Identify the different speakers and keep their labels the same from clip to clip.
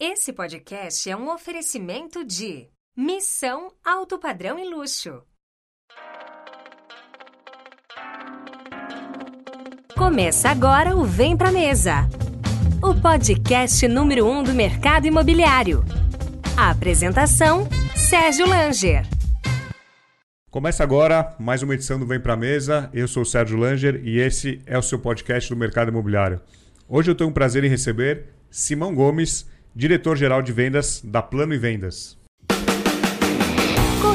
Speaker 1: Esse podcast é um oferecimento de Missão Alto Padrão e Luxo. Começa agora o Vem Pra Mesa, o podcast número um do mercado imobiliário. A apresentação, Sérgio Langer.
Speaker 2: Começa agora mais uma edição do Vem Pra Mesa. Eu sou o Sérgio Langer e esse é o seu podcast do mercado imobiliário. Hoje eu tenho o prazer em receber Simão Gomes, diretor-geral de vendas da Plano e Vendas.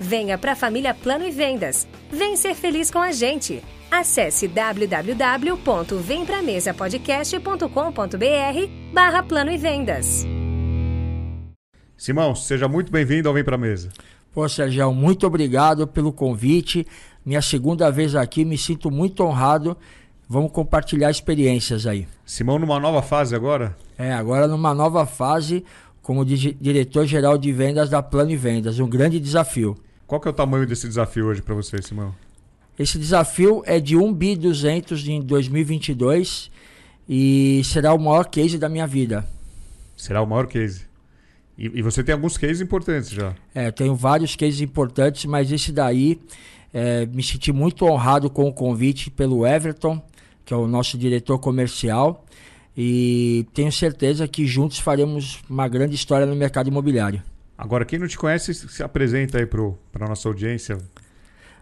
Speaker 1: Venha para a família Plano e Vendas. Vem ser feliz com a gente. Acesse www.vempramesapodcast.com.br barra Plano e Vendas.
Speaker 2: Simão, seja muito bem-vindo ao Vem Pra Mesa.
Speaker 3: Pô, Sérgio, muito obrigado pelo convite. Minha segunda vez aqui, me sinto muito honrado. Vamos compartilhar experiências aí.
Speaker 2: Simão, numa nova fase agora?
Speaker 3: É, agora numa nova fase como di diretor-geral de vendas da Plano e Vendas. Um grande desafio.
Speaker 2: Qual que é o tamanho desse desafio hoje para você, Simão?
Speaker 3: Esse desafio é de 1 bi 200 em 2022 e será o maior case da minha vida.
Speaker 2: Será o maior case. E, e você tem alguns cases importantes já.
Speaker 3: É, tenho vários cases importantes, mas esse daí é, me senti muito honrado com o convite pelo Everton, que é o nosso diretor comercial, e tenho certeza que juntos faremos uma grande história no mercado imobiliário.
Speaker 2: Agora, quem não te conhece, se apresenta aí para a nossa audiência.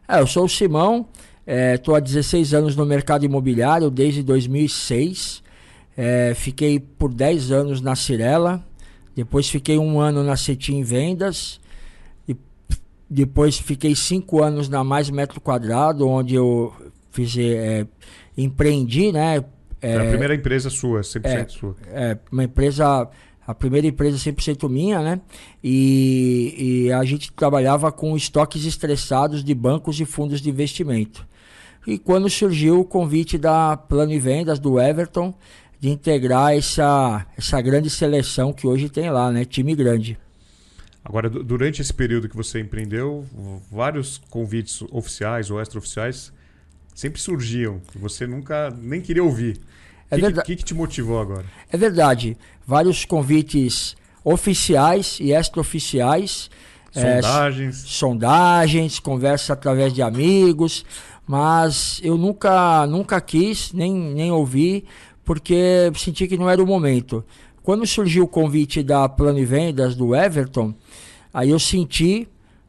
Speaker 3: É, eu sou o Simão, estou é, há 16 anos no mercado imobiliário, desde 2006. É, fiquei por 10 anos na Cirela, depois fiquei um ano na Cetim Vendas, e depois fiquei 5 anos na Mais Metro Quadrado, onde eu fiz, é, empreendi, né?
Speaker 2: É, a primeira empresa sua, 100%
Speaker 3: é,
Speaker 2: sua.
Speaker 3: É, uma empresa a primeira empresa 100% minha, né? E, e, a gente trabalhava com estoques estressados de bancos e fundos de investimento. E quando surgiu o convite da Plano e Vendas, do Everton, de integrar essa, essa grande seleção que hoje tem lá, né? Time grande.
Speaker 2: Agora, durante esse período que você empreendeu, vários convites oficiais ou extraoficiais sempre surgiam, que você nunca nem queria ouvir. O é que, que, que te motivou agora?
Speaker 3: É verdade. Vários convites oficiais e extraoficiais.
Speaker 2: Sondagens.
Speaker 3: É, sondagens, conversa através de amigos. Mas eu nunca, nunca quis, nem, nem ouvi, porque senti que não era o momento. Quando surgiu o convite da Plano e Vendas do Everton, aí eu senti,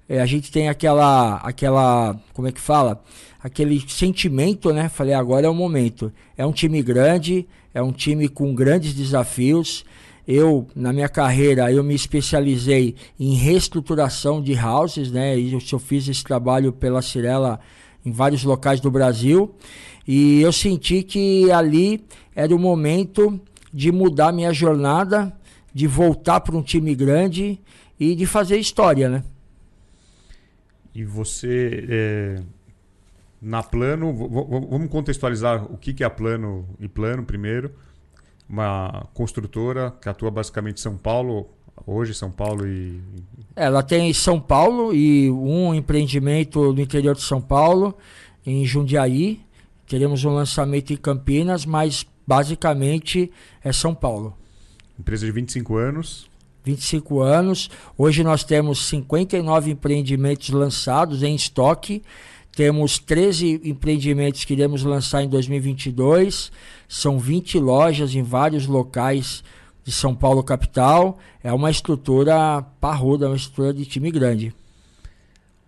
Speaker 3: é, a gente tem aquela, aquela, como é que fala? Aquele sentimento, né? Falei, agora é o momento. É um time grande, é um time com grandes desafios. Eu, na minha carreira, eu me especializei em reestruturação de houses, né? E eu, eu fiz esse trabalho pela Cirela em vários locais do Brasil. E eu senti que ali era o momento de mudar minha jornada, de voltar para um time grande e de fazer história, né?
Speaker 2: E você é na Plano, vamos contextualizar o que é a Plano e Plano primeiro. Uma construtora que atua basicamente em São Paulo, hoje São Paulo e.
Speaker 3: Ela tem São Paulo e um empreendimento no interior de São Paulo, em Jundiaí. Teremos um lançamento em Campinas, mas basicamente é São Paulo.
Speaker 2: Empresa de 25 anos.
Speaker 3: 25 anos. Hoje nós temos 59 empreendimentos lançados em estoque. Temos 13 empreendimentos que iremos lançar em 2022. São 20 lojas em vários locais de São Paulo capital. É uma estrutura parruda, uma estrutura de time grande.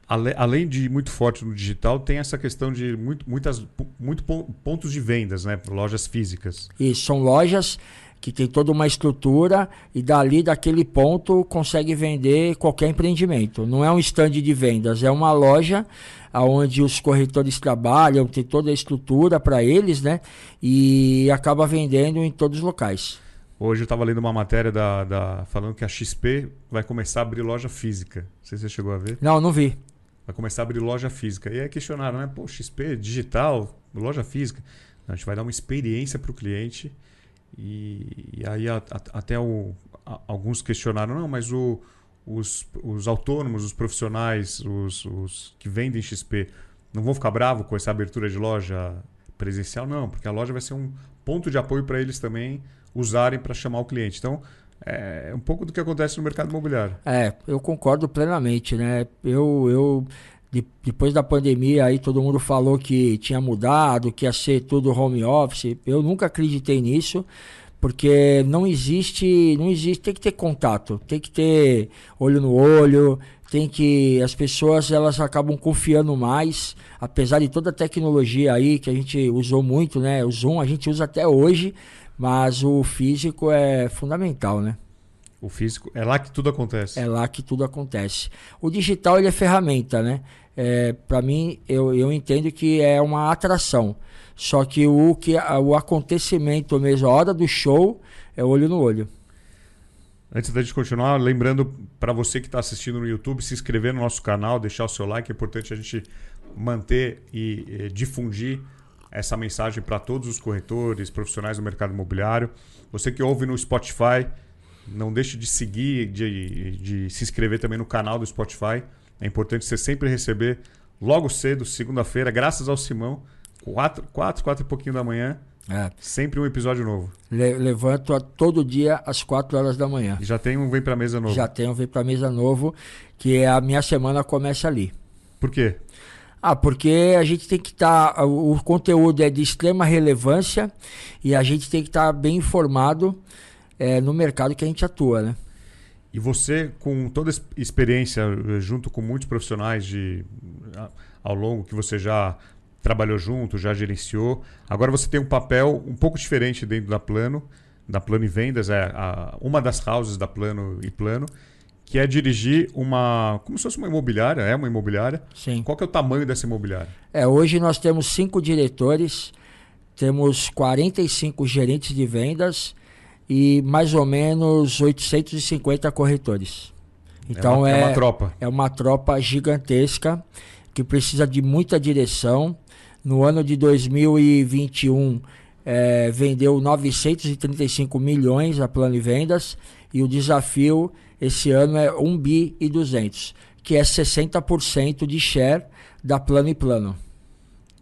Speaker 2: Além de muito forte no digital, tem essa questão de muito, muitas, muito pontos de vendas, né? Lojas físicas.
Speaker 3: Isso, são lojas que tem toda uma estrutura e dali, daquele ponto, consegue vender qualquer empreendimento. Não é um stand de vendas, é uma loja onde os corretores trabalham, tem toda a estrutura para eles, né? E acaba vendendo em todos os locais.
Speaker 2: Hoje eu estava lendo uma matéria da, da, falando que a XP vai começar a abrir loja física. Não sei se você chegou a ver.
Speaker 3: Não, não vi.
Speaker 2: Vai começar a abrir loja física. E aí questionaram, né? Pô, XP, digital, loja física. A gente vai dar uma experiência para o cliente. E, e aí a, a, até o, a, alguns questionaram, não, mas o, os, os autônomos, os profissionais, os, os que vendem XP, não vão ficar bravos com essa abertura de loja presencial? Não, porque a loja vai ser um ponto de apoio para eles também usarem para chamar o cliente. Então, é um pouco do que acontece no mercado imobiliário.
Speaker 3: É, eu concordo plenamente, né? Eu, eu de, depois da pandemia aí todo mundo falou que tinha mudado, que ia ser tudo home office. Eu nunca acreditei nisso, porque não existe, não existe, tem que ter contato, tem que ter olho no olho, tem que as pessoas elas acabam confiando mais, apesar de toda a tecnologia aí que a gente usou muito, né? O Zoom a gente usa até hoje, mas o físico é fundamental, né?
Speaker 2: O físico, é lá que tudo acontece.
Speaker 3: É lá que tudo acontece. O digital ele é ferramenta, né? É, Para mim, eu, eu entendo que é uma atração. Só que o, que o acontecimento mesmo, a hora do show, é olho no olho.
Speaker 2: Antes da gente continuar, lembrando para você que está assistindo no YouTube, se inscrever no nosso canal, deixar o seu like. É importante a gente manter e, e difundir essa mensagem para todos os corretores, profissionais do mercado imobiliário. Você que ouve no Spotify, não deixe de seguir, de, de se inscrever também no canal do Spotify. É importante você sempre receber logo cedo, segunda-feira, graças ao Simão, quatro, quatro, quatro e pouquinho da manhã. É. Sempre um episódio novo.
Speaker 3: Le levanto todo dia às 4 horas da manhã.
Speaker 2: E já tem um Vem Pra Mesa novo.
Speaker 3: Já tem um Vem Pra Mesa novo, que a minha semana começa ali.
Speaker 2: Por quê?
Speaker 3: Ah, porque a gente tem que estar. Tá, o conteúdo é de extrema relevância e a gente tem que estar tá bem informado é, no mercado que a gente atua, né?
Speaker 2: E você, com toda a experiência, eh, junto com muitos profissionais de, ao longo que você já trabalhou junto, já gerenciou, agora você tem um papel um pouco diferente dentro da Plano, da Plano e Vendas, é a, uma das houses da Plano e Plano, que é dirigir uma. como se fosse uma imobiliária, é uma imobiliária.
Speaker 3: Sim.
Speaker 2: Qual que é o tamanho dessa imobiliária?
Speaker 3: É, hoje nós temos cinco diretores, temos 45 gerentes de vendas e mais ou menos 850 corretores. Então é uma, é, é uma tropa. É uma tropa gigantesca que precisa de muita direção. No ano de 2021 é, vendeu 935 milhões a plano vendas e o desafio esse ano é 1 bi e 200, que é 60% de share da Plano e Plano.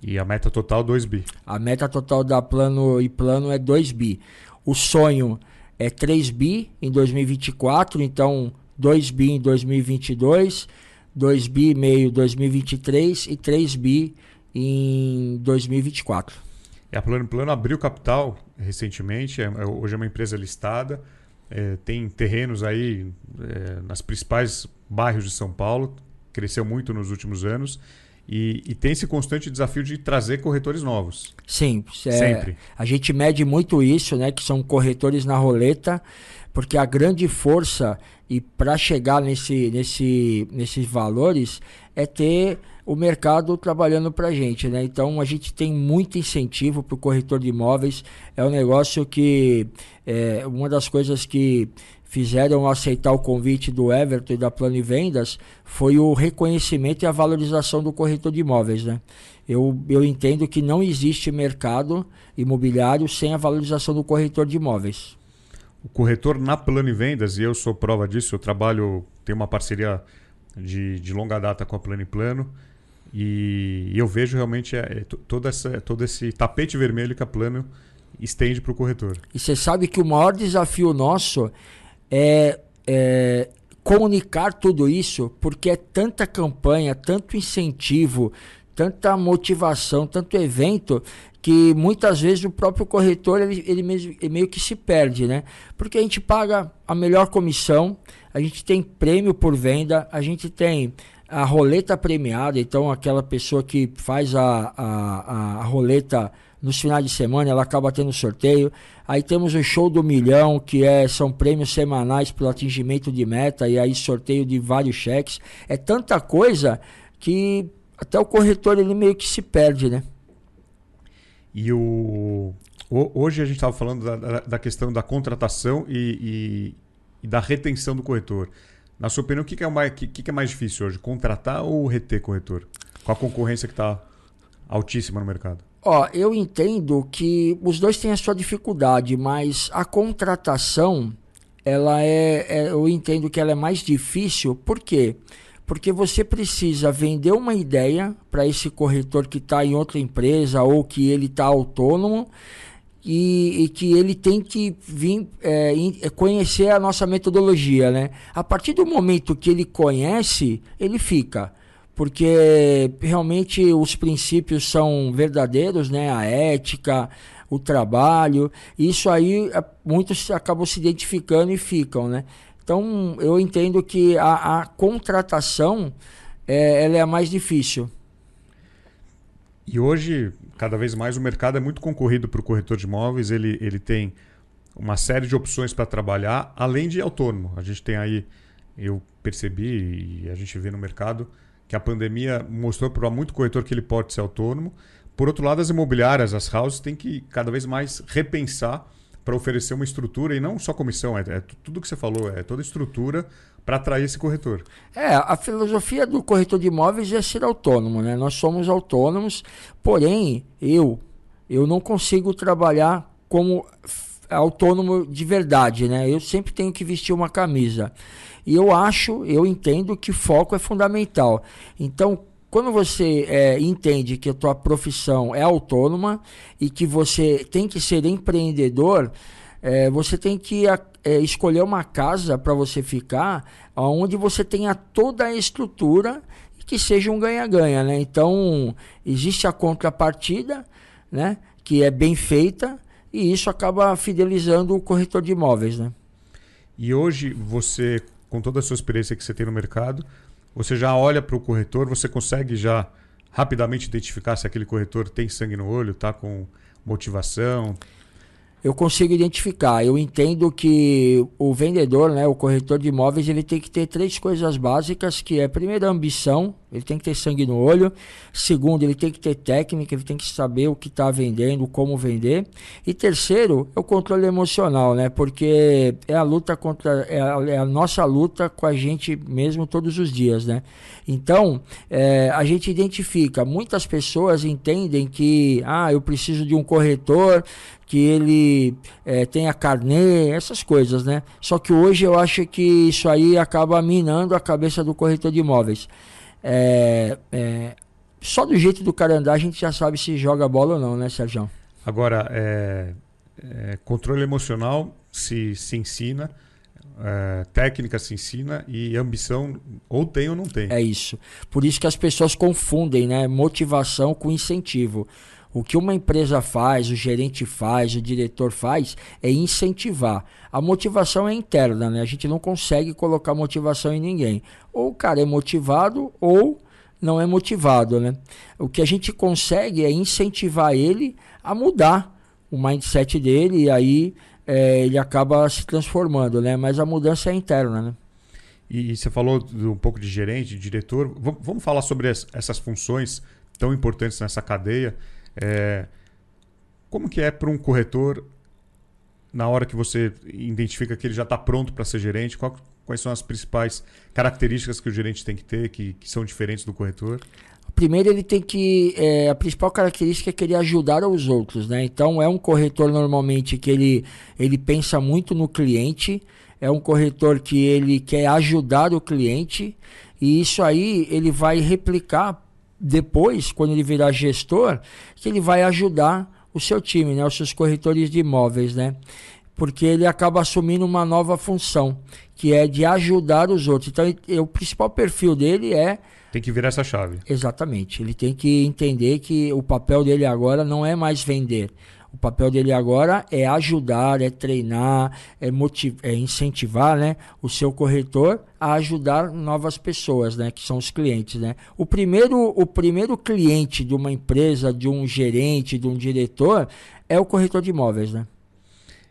Speaker 2: E a meta total 2 bi.
Speaker 3: A meta total da Plano e Plano é 2 bi. O sonho é 3 bi em 2024, então 2 bi em 2022, 2 bi e meio em 2023 e 3 bi em 2024.
Speaker 2: E a Plano Plano abriu capital recentemente, é, é hoje é uma empresa listada é, tem terrenos aí é, nas principais bairros de São Paulo, cresceu muito nos últimos anos. E, e, tem esse constante desafio de trazer corretores novos.
Speaker 3: Sim, é, sempre. A gente mede muito isso, né? Que são corretores na roleta, porque a grande força e para chegar nesse, nesse, nesses valores é ter o mercado trabalhando para a gente, né? Então a gente tem muito incentivo para o corretor de imóveis. É um negócio que é uma das coisas que fizeram aceitar o convite do Everton e da Plano e Vendas foi o reconhecimento e a valorização do corretor de imóveis, né? Eu, eu entendo que não existe mercado imobiliário sem a valorização do corretor de imóveis.
Speaker 2: O corretor na Plano e Vendas, e eu sou prova disso, eu trabalho, tenho uma parceria de, de longa data com a Plano e Plano. E, eu vejo realmente é, é todo, essa, todo esse tapete vermelho que a Plano estende para o corretor.
Speaker 3: E você sabe que o maior desafio nosso é, é, comunicar tudo isso, porque é tanta campanha, tanto incentivo, tanta motivação, tanto evento, que muitas vezes o próprio corretor ele, ele, mesmo, ele meio que se perde, né? Porque a gente paga a melhor comissão, a gente tem prêmio por venda, a gente tem a roleta premiada, então aquela pessoa que faz a, a, a roleta nos finais de semana, ela acaba tendo sorteio. Aí temos o show do milhão, que é, são prêmios semanais pelo atingimento de meta, e aí sorteio de vários cheques. É tanta coisa que até o corretor ele meio que se perde, né?
Speaker 2: E o, Hoje a gente estava falando da, da, questão da contratação e, e, e, da retenção do corretor. Na sua opinião, o que, é, mais, que, que é mais difícil hoje? Contratar ou reter corretor? Com a concorrência que está altíssima no mercado.
Speaker 3: Ó, eu entendo que os dois têm a sua dificuldade, mas a contratação, ela é, é eu entendo que ela é mais difícil, por quê? Porque você precisa vender uma ideia para esse corretor que está em outra empresa ou que ele está autônomo e, e, que ele tem que vir é, é, conhecer a nossa metodologia, né? A partir do momento que ele conhece, ele fica porque realmente os princípios são verdadeiros, né? A ética, o trabalho, isso aí é, muitos acabam se identificando e ficam, né? Então eu entendo que a, a contratação é, ela é a mais difícil.
Speaker 2: E hoje, cada vez mais, o mercado é muito concorrido para o corretor de imóveis. Ele, ele tem uma série de opções para trabalhar, além de autônomo. A gente tem aí, eu percebi e a gente vê no mercado, que a pandemia mostrou para muito corretor que ele pode ser autônomo. Por outro lado, as imobiliárias, as houses, têm que cada vez mais repensar para oferecer uma estrutura e não só comissão, é, é tudo que você falou, é toda estrutura para atrair esse corretor.
Speaker 3: É, a filosofia do corretor de imóveis é ser autônomo, né? Nós somos autônomos, porém, eu eu não consigo trabalhar como autônomo de verdade, né? Eu sempre tenho que vestir uma camisa. E eu acho, eu entendo que foco é fundamental. Então, quando você é, entende que a tua profissão é autônoma e que você tem que ser empreendedor, é, você tem que é, escolher uma casa para você ficar onde você tenha toda a estrutura e que seja um ganha-ganha. Né? Então, existe a contrapartida, né? que é bem feita, e isso acaba fidelizando o corretor de imóveis. Né?
Speaker 2: E hoje você com toda a sua experiência que você tem no mercado, você já olha para o corretor, você consegue já rapidamente identificar se aquele corretor tem sangue no olho, está com motivação,
Speaker 3: eu consigo identificar. Eu entendo que o vendedor, né, o corretor de imóveis, ele tem que ter três coisas básicas, que é primeiro a ambição, ele tem que ter sangue no olho. Segundo, ele tem que ter técnica, ele tem que saber o que está vendendo, como vender. E terceiro, é o controle emocional, né? Porque é a luta contra, é a, é a nossa luta com a gente mesmo todos os dias, né? Então, é, a gente identifica. Muitas pessoas entendem que, ah, eu preciso de um corretor que ele é, tenha carnê, essas coisas, né? Só que hoje eu acho que isso aí acaba minando a cabeça do corretor de imóveis. É, é, só do jeito do cara andar a gente já sabe se joga bola ou não, né, Sérgio?
Speaker 2: Agora, é, é, controle emocional se, se ensina, é, técnica se ensina e ambição ou tem ou não tem.
Speaker 3: É isso. Por isso que as pessoas confundem né, motivação com incentivo. O que uma empresa faz, o gerente faz, o diretor faz, é incentivar. A motivação é interna, né? A gente não consegue colocar motivação em ninguém. Ou o cara é motivado ou não é motivado, né? O que a gente consegue é incentivar ele a mudar o mindset dele e aí é, ele acaba se transformando, né? Mas a mudança é interna, né?
Speaker 2: E, você falou um pouco de gerente, de diretor. vamos falar sobre as, essas funções tão importantes nessa cadeia. É, como que é para um corretor na hora que você identifica que ele já está pronto para ser gerente? Qual, quais são as principais características que o gerente tem que ter que, que são diferentes do corretor?
Speaker 3: Primeiro, ele tem que. É, a principal característica é que ele ajudar os outros, né? Então, é um corretor normalmente que ele, ele pensa muito no cliente, é um corretor que ele quer ajudar o cliente, e isso aí ele vai replicar depois, quando ele virar gestor, que ele vai ajudar o seu time, né, os seus corretores de imóveis, né? Porque ele acaba assumindo uma nova função, que é de ajudar os outros. Então, ele, o principal perfil dele é
Speaker 2: tem que virar essa chave.
Speaker 3: Exatamente. Ele tem que entender que o papel dele agora não é mais vender. O papel dele agora é ajudar, é treinar, é, motivar, é incentivar né, o seu corretor a ajudar novas pessoas, né, que são os clientes. Né. O, primeiro, o primeiro cliente de uma empresa, de um gerente, de um diretor, é o corretor de imóveis. Né.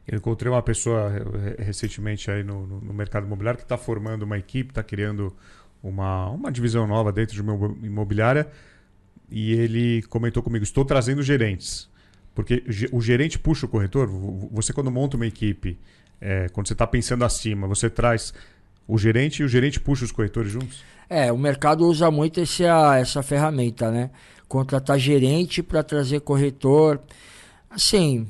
Speaker 2: Eu encontrei uma pessoa recentemente aí no, no mercado imobiliário que está formando uma equipe, está criando uma, uma divisão nova dentro de uma imobiliária e ele comentou comigo: estou trazendo gerentes Porque o gerente puxa o corretor. Você, quando monta uma equipe, é, quando você está pensando acima, você traz o gerente e o gerente puxa os corretores juntos?
Speaker 3: É, o mercado usa muito essa, essa ferramenta, né? Contratar gerente para trazer corretor. Assim,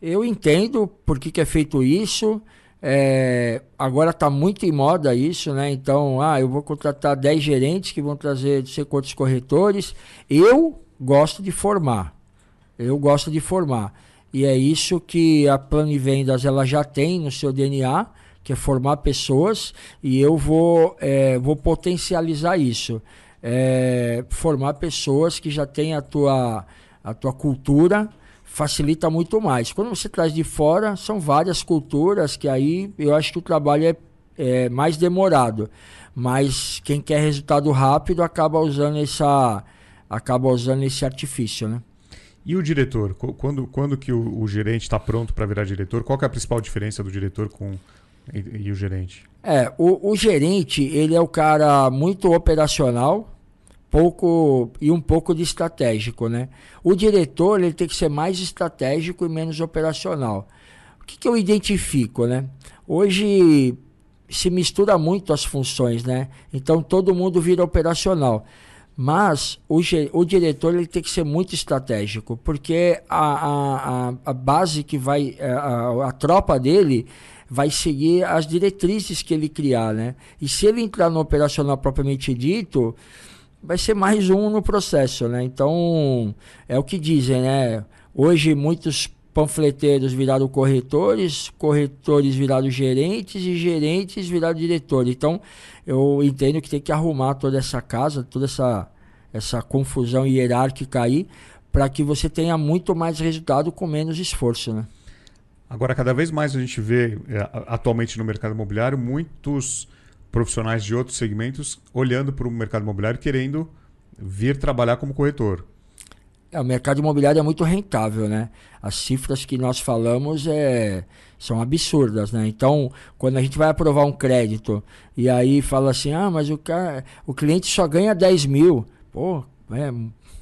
Speaker 3: eu entendo por que, que é feito isso. É, agora está muito em moda isso, né? Então, ah, eu vou contratar 10 gerentes que vão trazer de ser quantos corretores. Eu gosto de formar. Eu gosto de formar. E é isso que a Plano Vendas ela já tem no seu DNA, que é formar pessoas, e eu vou, é, vou potencializar isso. É, formar pessoas que já têm a tua, a tua cultura, facilita muito mais. Quando você traz de fora, são várias culturas que aí eu acho que o trabalho é, é mais demorado. Mas quem quer resultado rápido acaba usando essa acaba usando esse artifício, né?
Speaker 2: E o diretor? Quando, quando que o, o gerente está pronto para virar diretor? Qual é a principal diferença do diretor com e, e o gerente?
Speaker 3: É, o, o gerente ele é o cara muito operacional, pouco e um pouco de estratégico, né? O diretor ele tem que ser mais estratégico e menos operacional. O que, que eu identifico, né? Hoje se mistura muito as funções, né? Então todo mundo vira operacional. Mas o, o diretor ele tem que ser muito estratégico, porque a, a, a base que vai, a, a tropa dele vai seguir as diretrizes que ele criar, né? E se ele entrar no operacional propriamente dito, vai ser mais um no processo, né? Então, é o que dizem, né? Hoje muitos panfleteiros viraram corretores, corretores viraram gerentes e gerentes viraram diretores. Então, eu entendo que tem que arrumar toda essa casa, toda essa, essa confusão hierárquica aí, para que você tenha muito mais resultado com menos esforço, né?
Speaker 2: Agora, cada vez mais a gente vê, é, atualmente no mercado imobiliário, muitos profissionais de outros segmentos olhando para o mercado imobiliário querendo vir trabalhar como corretor.
Speaker 3: É, o mercado imobiliário é muito rentável, né? As cifras que nós falamos é, são absurdas, né? Então, quando a gente vai aprovar um crédito e aí fala assim, ah, mas o, cara, o cliente só ganha 10 mil. Pô, é,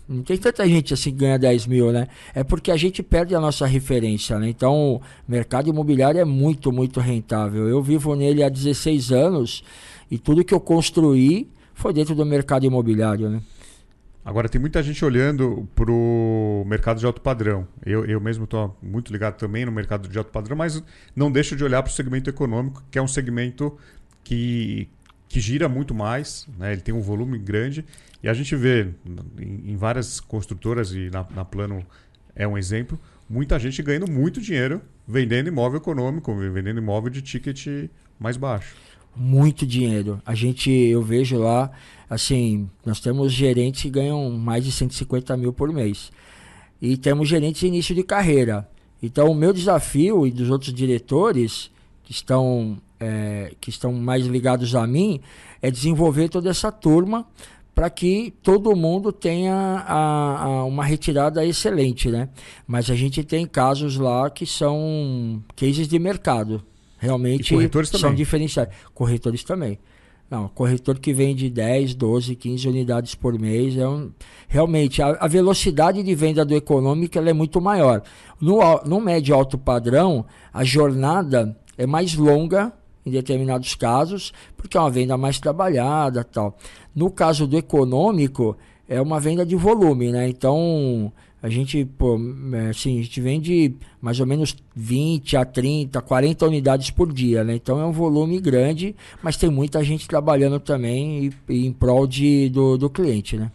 Speaker 3: não tem tanta gente assim que ganha 10 mil, né? É porque a gente perde a nossa referência, né? Então, o mercado imobiliário é muito, muito rentável. Eu vivo nele há 16 anos e tudo que eu construí foi dentro do mercado imobiliário, né?
Speaker 2: Agora, tem muita gente olhando para o mercado de alto padrão. Eu, eu mesmo estou muito ligado também no mercado de alto padrão, mas não deixo de olhar para o segmento econômico, que é um segmento que, que gira muito mais, né? ele tem um volume grande e a gente vê em, em várias construtoras, e na, na, Plano é um exemplo, muita gente ganhando muito dinheiro vendendo imóvel econômico, vendendo imóvel de ticket mais baixo.
Speaker 3: Muito dinheiro. A gente, eu vejo lá, assim, nós temos gerentes que ganham mais de 150 mil por mês. E temos gerentes de início de carreira. Então, o meu desafio e dos outros diretores que estão, é, que estão mais ligados a mim é desenvolver toda essa turma para que todo mundo tenha a, a uma retirada excelente, né? Mas a gente tem casos lá que são cases de mercado, realmente são diferenciados. Corretores também. Não, corretor que vende 10, 12, 15 unidades por mês é um, realmente a, a velocidade de venda do econômico é muito maior. No, no médio alto padrão, a jornada é mais longa em determinados casos, porque é uma venda mais trabalhada tal. No caso do econômico, é uma venda de volume, né? Então, a gente, pô, é, assim, a gente vende mais ou menos 20 a 30, 40 unidades por dia, né? Então é um volume grande, mas tem muita gente trabalhando também em prol de, do, do cliente, né?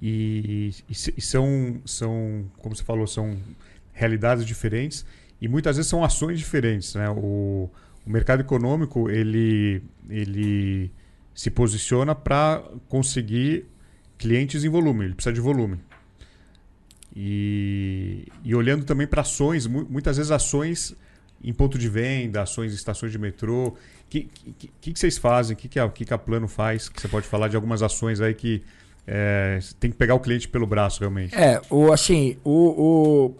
Speaker 2: E, e, e, são, são, como você falou, são realidades diferentes e muitas vezes são ações diferentes, né? O, o mercado econômico ele, ele se posiciona para conseguir clientes em volume, ele precisa de volume. E, e olhando também para ações, muitas vezes ações em ponto de venda, ações em estações de metrô. O que, que, que, vocês fazem? O que, que, a, que, a Plano faz? Que você pode falar de algumas ações aí que é, tem que pegar o cliente pelo braço, realmente.
Speaker 3: É, o, assim, o, o,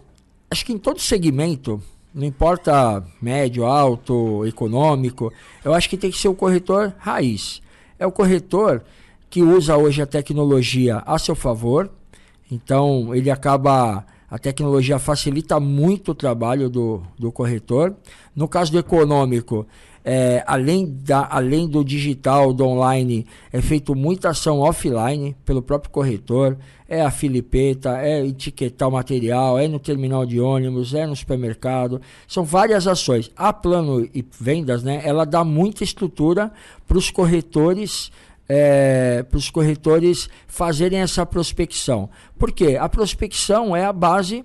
Speaker 3: acho que em todo segmento não importa médio, alto, econômico, eu acho que tem que ser o corretor raiz. É o corretor que usa hoje a tecnologia a seu favor, então ele acaba A tecnologia facilita muito o trabalho do, do corretor. No caso do econômico, é, além, da, além do digital, do online, é feito muita ação offline pelo próprio corretor. É a filipeta, é etiquetar o material, é no terminal de ônibus, é no supermercado. São várias ações. A plano e vendas, né, ela dá muita estrutura para os corretores. É, para os corretores fazerem essa prospecção. Por quê? A prospecção é a base,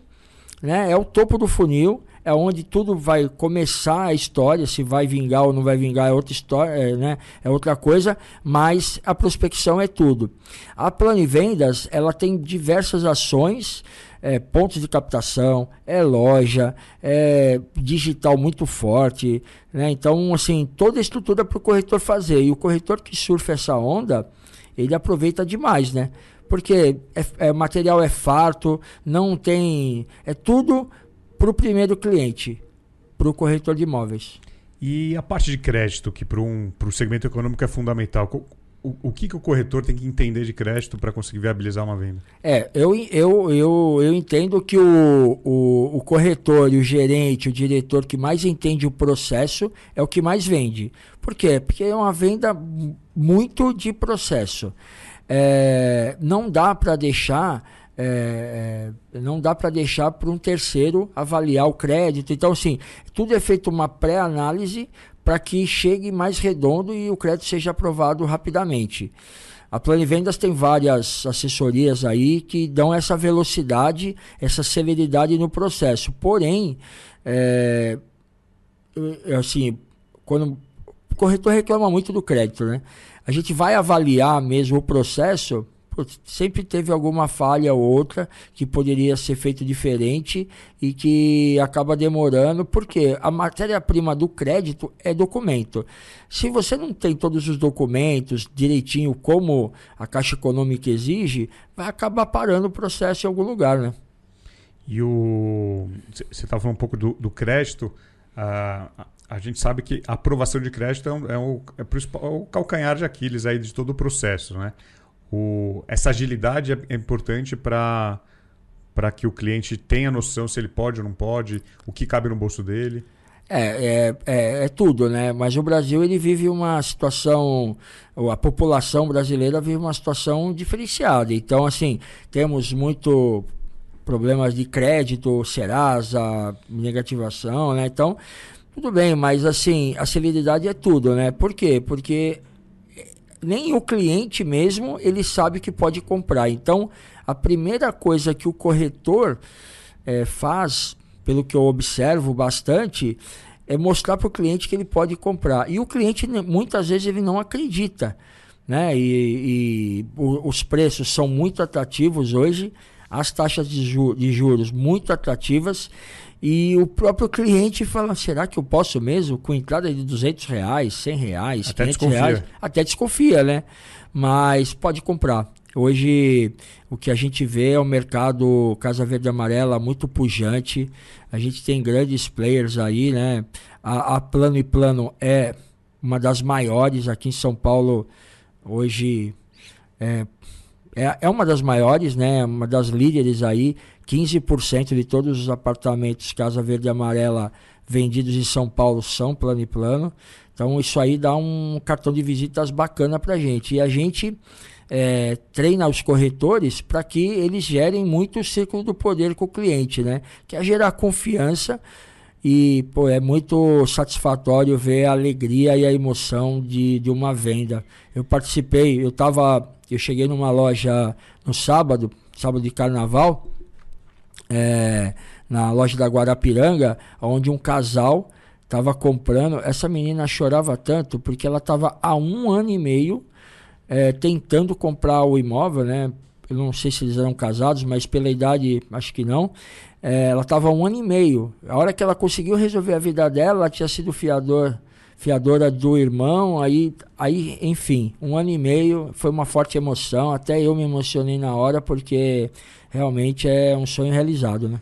Speaker 3: né, é o topo do funil, é onde tudo vai começar a história, se vai vingar ou não vai vingar é outra história, é, né? É outra coisa, mas a prospecção é tudo. A Plano Vendas, ela tem diversas ações, é, pontos de captação, é loja, é digital muito forte, né? Então, assim, toda a estrutura para o corretor fazer. E o corretor que surfa essa onda, ele aproveita demais, né? Porque é, é, material é farto, não tem. É tudo para o primeiro cliente, para o corretor de imóveis.
Speaker 2: E a parte de crédito, que para um, o segmento econômico é fundamental. O, que, que o corretor tem que entender de crédito para conseguir viabilizar uma venda?
Speaker 3: É, eu, eu, eu, eu entendo que o, o, o corretor o gerente, o diretor que mais entende o processo é o que mais vende. Por quê? Porque é uma venda muito de processo. É, não dá para deixar é, é, não dá para deixar para um terceiro avaliar o crédito. Então, assim, tudo é feito uma pré-análise para que chegue mais redondo e o crédito seja aprovado rapidamente. A Plano Vendas tem várias assessorias aí que dão essa velocidade, essa celeridade no processo. Porém, é, assim, quando o corretor reclama muito do crédito, né? A gente vai avaliar mesmo o processo sempre teve alguma falha ou outra que poderia ser feito diferente e que acaba demorando, porque a matéria-prima do crédito é documento. Se você não tem todos os documentos direitinho como a Caixa Econômica exige, vai acabar parando o processo em algum lugar, né?
Speaker 2: E o. Você estava falando um pouco do, do crédito. a, a gente sabe que a aprovação de crédito é, um, é, o, é, o calcanhar de Aquiles aí de todo o processo, né? O, essa agilidade é, é importante para para que o cliente tenha noção se ele pode ou não pode, o que cabe no bolso dele.
Speaker 3: É, é, é, é, tudo, né? Mas o Brasil ele vive uma situação, a população brasileira vive uma situação diferenciada. Então, assim, temos muito problemas de crédito, Serasa, negativação, né? Então, tudo bem, mas assim, a celeridade é tudo, né? Por quê? Porque nem o cliente mesmo ele sabe que pode comprar. Então, a primeira coisa que o corretor é, faz, pelo que eu observo bastante, é mostrar para o cliente que ele pode comprar. E o cliente muitas vezes ele não acredita, né? E, e os preços são muito atrativos hoje, as taxas de, ju de juros muito atrativas e o próprio cliente fala, será que eu posso mesmo? Com entrada de 200 reais, 100 reais,
Speaker 2: até 500 desconfia. reais.
Speaker 3: Até desconfia, né? Mas pode comprar. Hoje o que a gente vê é o mercado Casa Verde Amarela muito pujante. A gente tem grandes players aí, né? A, a Plano e Plano é uma das maiores aqui em São Paulo. Hoje é, é, é uma das maiores, né? Uma das líderes aí. 15% de todos os apartamentos Casa Verde e Amarela vendidos em São Paulo são plano e plano. Então isso aí dá um cartão de visitas bacana para a gente. E a gente é, treina os corretores para que eles gerem muito o círculo do poder com o cliente, né? Que é gerar confiança e pô, é muito satisfatório ver a alegria e a emoção de, de uma venda. Eu participei, eu tava, eu cheguei numa loja no sábado, sábado de carnaval, é, na loja da Guarapiranga, onde um casal estava comprando. Essa menina chorava tanto porque ela estava há um ano e meio é, tentando comprar o imóvel, né? Eu não sei se eles eram casados, mas pela idade acho que não. É, ela estava um ano e meio. A hora que ela conseguiu resolver a vida dela, ela tinha sido fiador, fiadora do irmão. Aí, aí, enfim, um ano e meio foi uma forte emoção. Até eu me emocionei na hora porque realmente é um sonho realizado, né?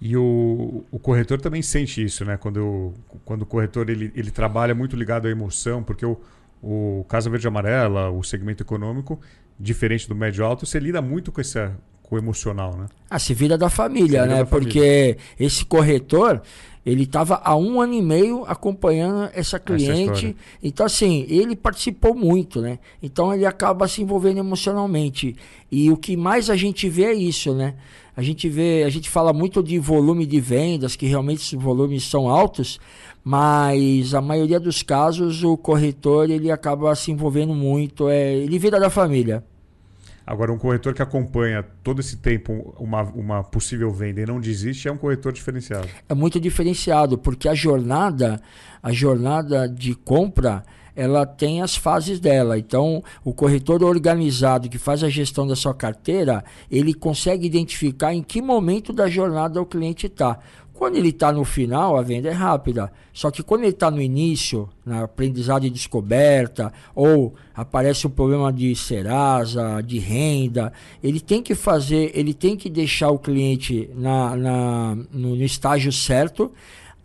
Speaker 2: E o, o corretor também sente isso, né? Quando, quando o corretor ele, ele trabalha muito ligado à emoção, porque o, o Casa Verde Amarela, o segmento econômico, diferente do médio alto, você lida muito com essa, o emocional, né?
Speaker 3: Ah, se vira da família,
Speaker 2: Se vira
Speaker 3: né?
Speaker 2: da família.
Speaker 3: Porque esse corretor, ele estava há um ano e meio acompanhando essa cliente.
Speaker 2: história.
Speaker 3: então, assim, ele participou muito, né? Então ele acaba se envolvendo emocionalmente. E o que mais a gente vê é isso, né? A gente vê, a gente fala muito de volume de vendas, que realmente os volumes são altos, mas a maioria dos casos o corretor ele acaba se envolvendo muito, é, ele vira da família.
Speaker 2: Agora, um corretor que acompanha todo esse tempo uma, uma possível venda e não desiste é um corretor diferenciado.
Speaker 3: é muito diferenciado, porque a jornada, a jornada de compra, ela tem as fases dela. Então, o corretor organizado que faz a gestão da sua carteira, ele consegue identificar em que momento da jornada o cliente está. Quando ele está no final, a venda é rápida. Só que quando ele está no início, na aprendizado e descoberta, ou aparece um problema de serasa, de renda, ele tem que fazer, ele tem que deixar o cliente na, na- no, no estágio certo,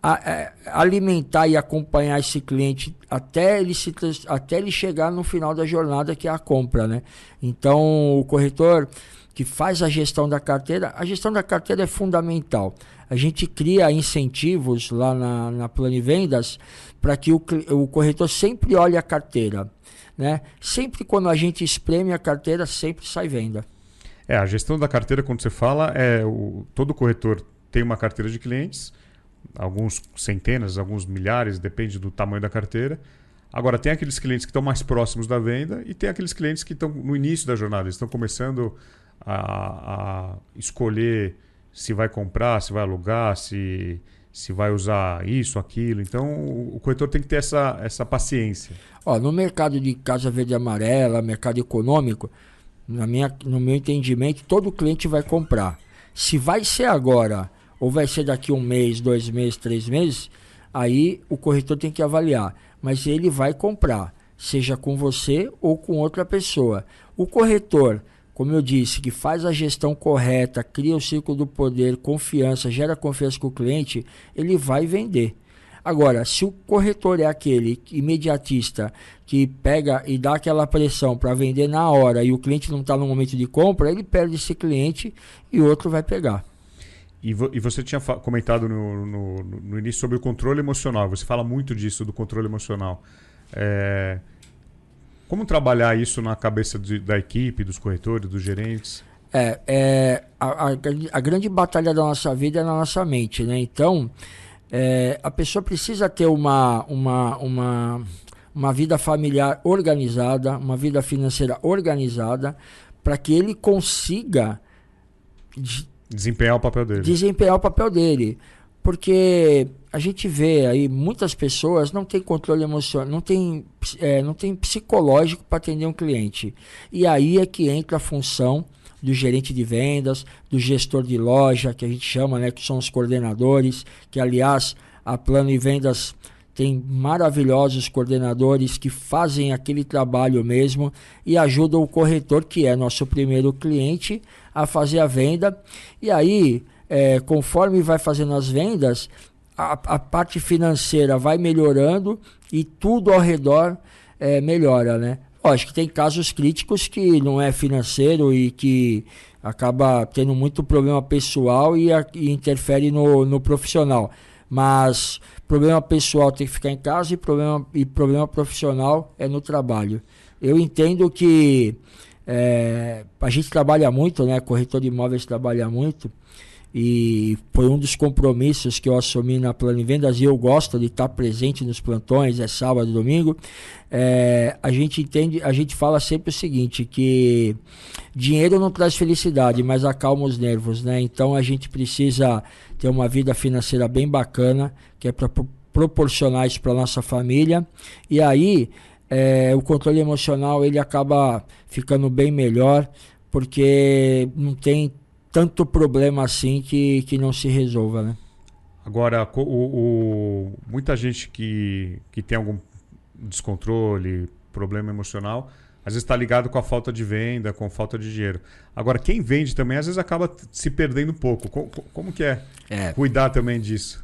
Speaker 3: a- é, alimentar e acompanhar esse cliente até ele, se, até ele chegar no final da jornada, que é a compra. Né? Então, o corretor que faz a gestão da carteira, a gestão da carteira é fundamental. A gente cria incentivos lá na, na Plano e Vendas para que o, o corretor sempre olhe a carteira. Né? Sempre quando a gente espreme a carteira, sempre sai venda.
Speaker 2: É, a gestão da carteira, quando você fala, é o, todo corretor tem uma carteira de clientes, alguns centenas, alguns milhares, depende do tamanho da carteira. Agora, tem aqueles clientes que estão mais próximos da venda e tem aqueles clientes que estão no início da jornada, estão começando a, a escolher se vai comprar, se vai alugar, se, se vai usar isso, aquilo. Então, o, o corretor tem que ter essa, essa paciência.
Speaker 3: Ó, no mercado de casa verde e amarela, mercado econômico, na minha, no meu entendimento, todo cliente vai comprar. Se vai ser agora ou vai ser daqui um mês, dois meses, três meses, aí o corretor tem que avaliar. Mas ele vai comprar, seja com você ou com outra pessoa. O corretor, como eu disse, que faz a gestão correta, cria o ciclo do poder, confiança, gera confiança com o cliente, ele vai vender. Agora, se o corretor é aquele imediatista que pega e dá aquela pressão para vender na hora e o cliente não está no momento de compra, ele perde esse cliente e outro vai pegar.
Speaker 2: E, vo- e você tinha comentado no, no- no início sobre o controle emocional. Você fala muito disso, do controle emocional. É, Como trabalhar isso na cabeça de- da equipe, dos corretores, dos gerentes?
Speaker 3: É, é a, a grande- a grande batalha da nossa vida é na nossa mente, né? Então, é, a pessoa precisa ter uma, uma, uma, uma vida familiar organizada, uma vida financeira organizada, para que ele consiga
Speaker 2: Desempenhar o papel dele.
Speaker 3: desempenhar o papel dele. Porque a gente vê aí muitas pessoas não têm controle emocional, não tem, é, não tem psicológico para atender um cliente. E aí é que entra a função do gerente de vendas, do gestor de loja, que a gente chama, né, que são os coordenadores, que aliás a Plano e Vendas tem maravilhosos coordenadores que fazem aquele trabalho mesmo e ajudam o corretor, que é nosso primeiro cliente, a fazer a venda. E aí, é, conforme vai fazendo as vendas, a, a parte financeira vai melhorando e tudo ao redor é, melhora, né? Lógico que tem casos críticos que não é financeiro e que acaba tendo muito problema pessoal e, a- e interfere no, no profissional. Mas problema pessoal tem que ficar em casa e problema, e problema profissional é no trabalho. Eu entendo que é, a gente trabalha muito, né? Corretor de imóveis trabalha muito. E foi um dos compromissos que eu assumi na Plano Vendas e eu gosto de estar presente nos plantões, é sábado, domingo. É, a gente entende, a gente fala sempre o seguinte, que dinheiro não traz felicidade, mas acalma os nervos, né? Então a gente precisa ter uma vida financeira bem bacana, que é para proporcionar isso para nossa família. E aí é, o controle emocional ele acaba ficando bem melhor, porque não tem tanto problema assim que, que não se resolva, né?
Speaker 2: Agora, o, o- muita gente que, que tem algum descontrole, problema emocional, às vezes está ligado com a falta de venda, com falta de dinheiro. Agora, quem vende também, às vezes acaba se perdendo um pouco. Co- co- como que é,
Speaker 3: É.
Speaker 2: cuidar também disso?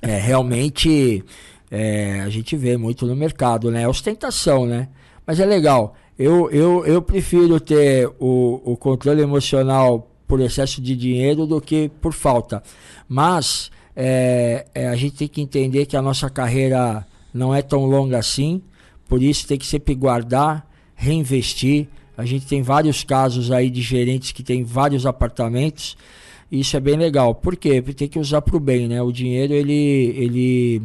Speaker 3: É, realmente é, a gente vê muito no mercado, né? É ostentação, né? Mas é legal. Eu, eu, eu prefiro ter o, o controle emocional por excesso de dinheiro do que por falta. Mas é, é, a gente tem que entender que a nossa carreira não é tão longa assim, por isso tem que sempre guardar, reinvestir. A gente tem vários casos aí de gerentes que têm vários apartamentos. Isso é bem legal. Por quê? Porque tem que usar para o bem, né? O dinheiro ele, ele,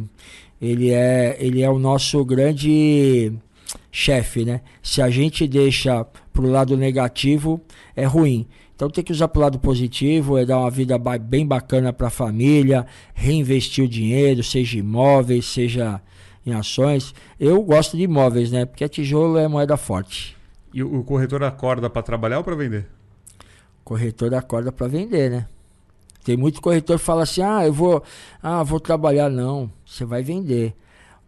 Speaker 3: ele, é, ele é o nosso grande chefe, né? Se a gente deixa para o lado negativo, é ruim. Então tem que usar para o lado positivo, é dar uma vida bem bacana para a família, reinvestir o dinheiro, seja imóveis, seja em ações. Eu gosto de imóveis, né? Porque tijolo é moeda forte.
Speaker 2: E o corretor acorda para trabalhar ou para vender?
Speaker 3: Corretor acorda para vender, né? Tem muito corretor que fala assim: "Ah, eu vou, ah, vou trabalhar não, você vai vender".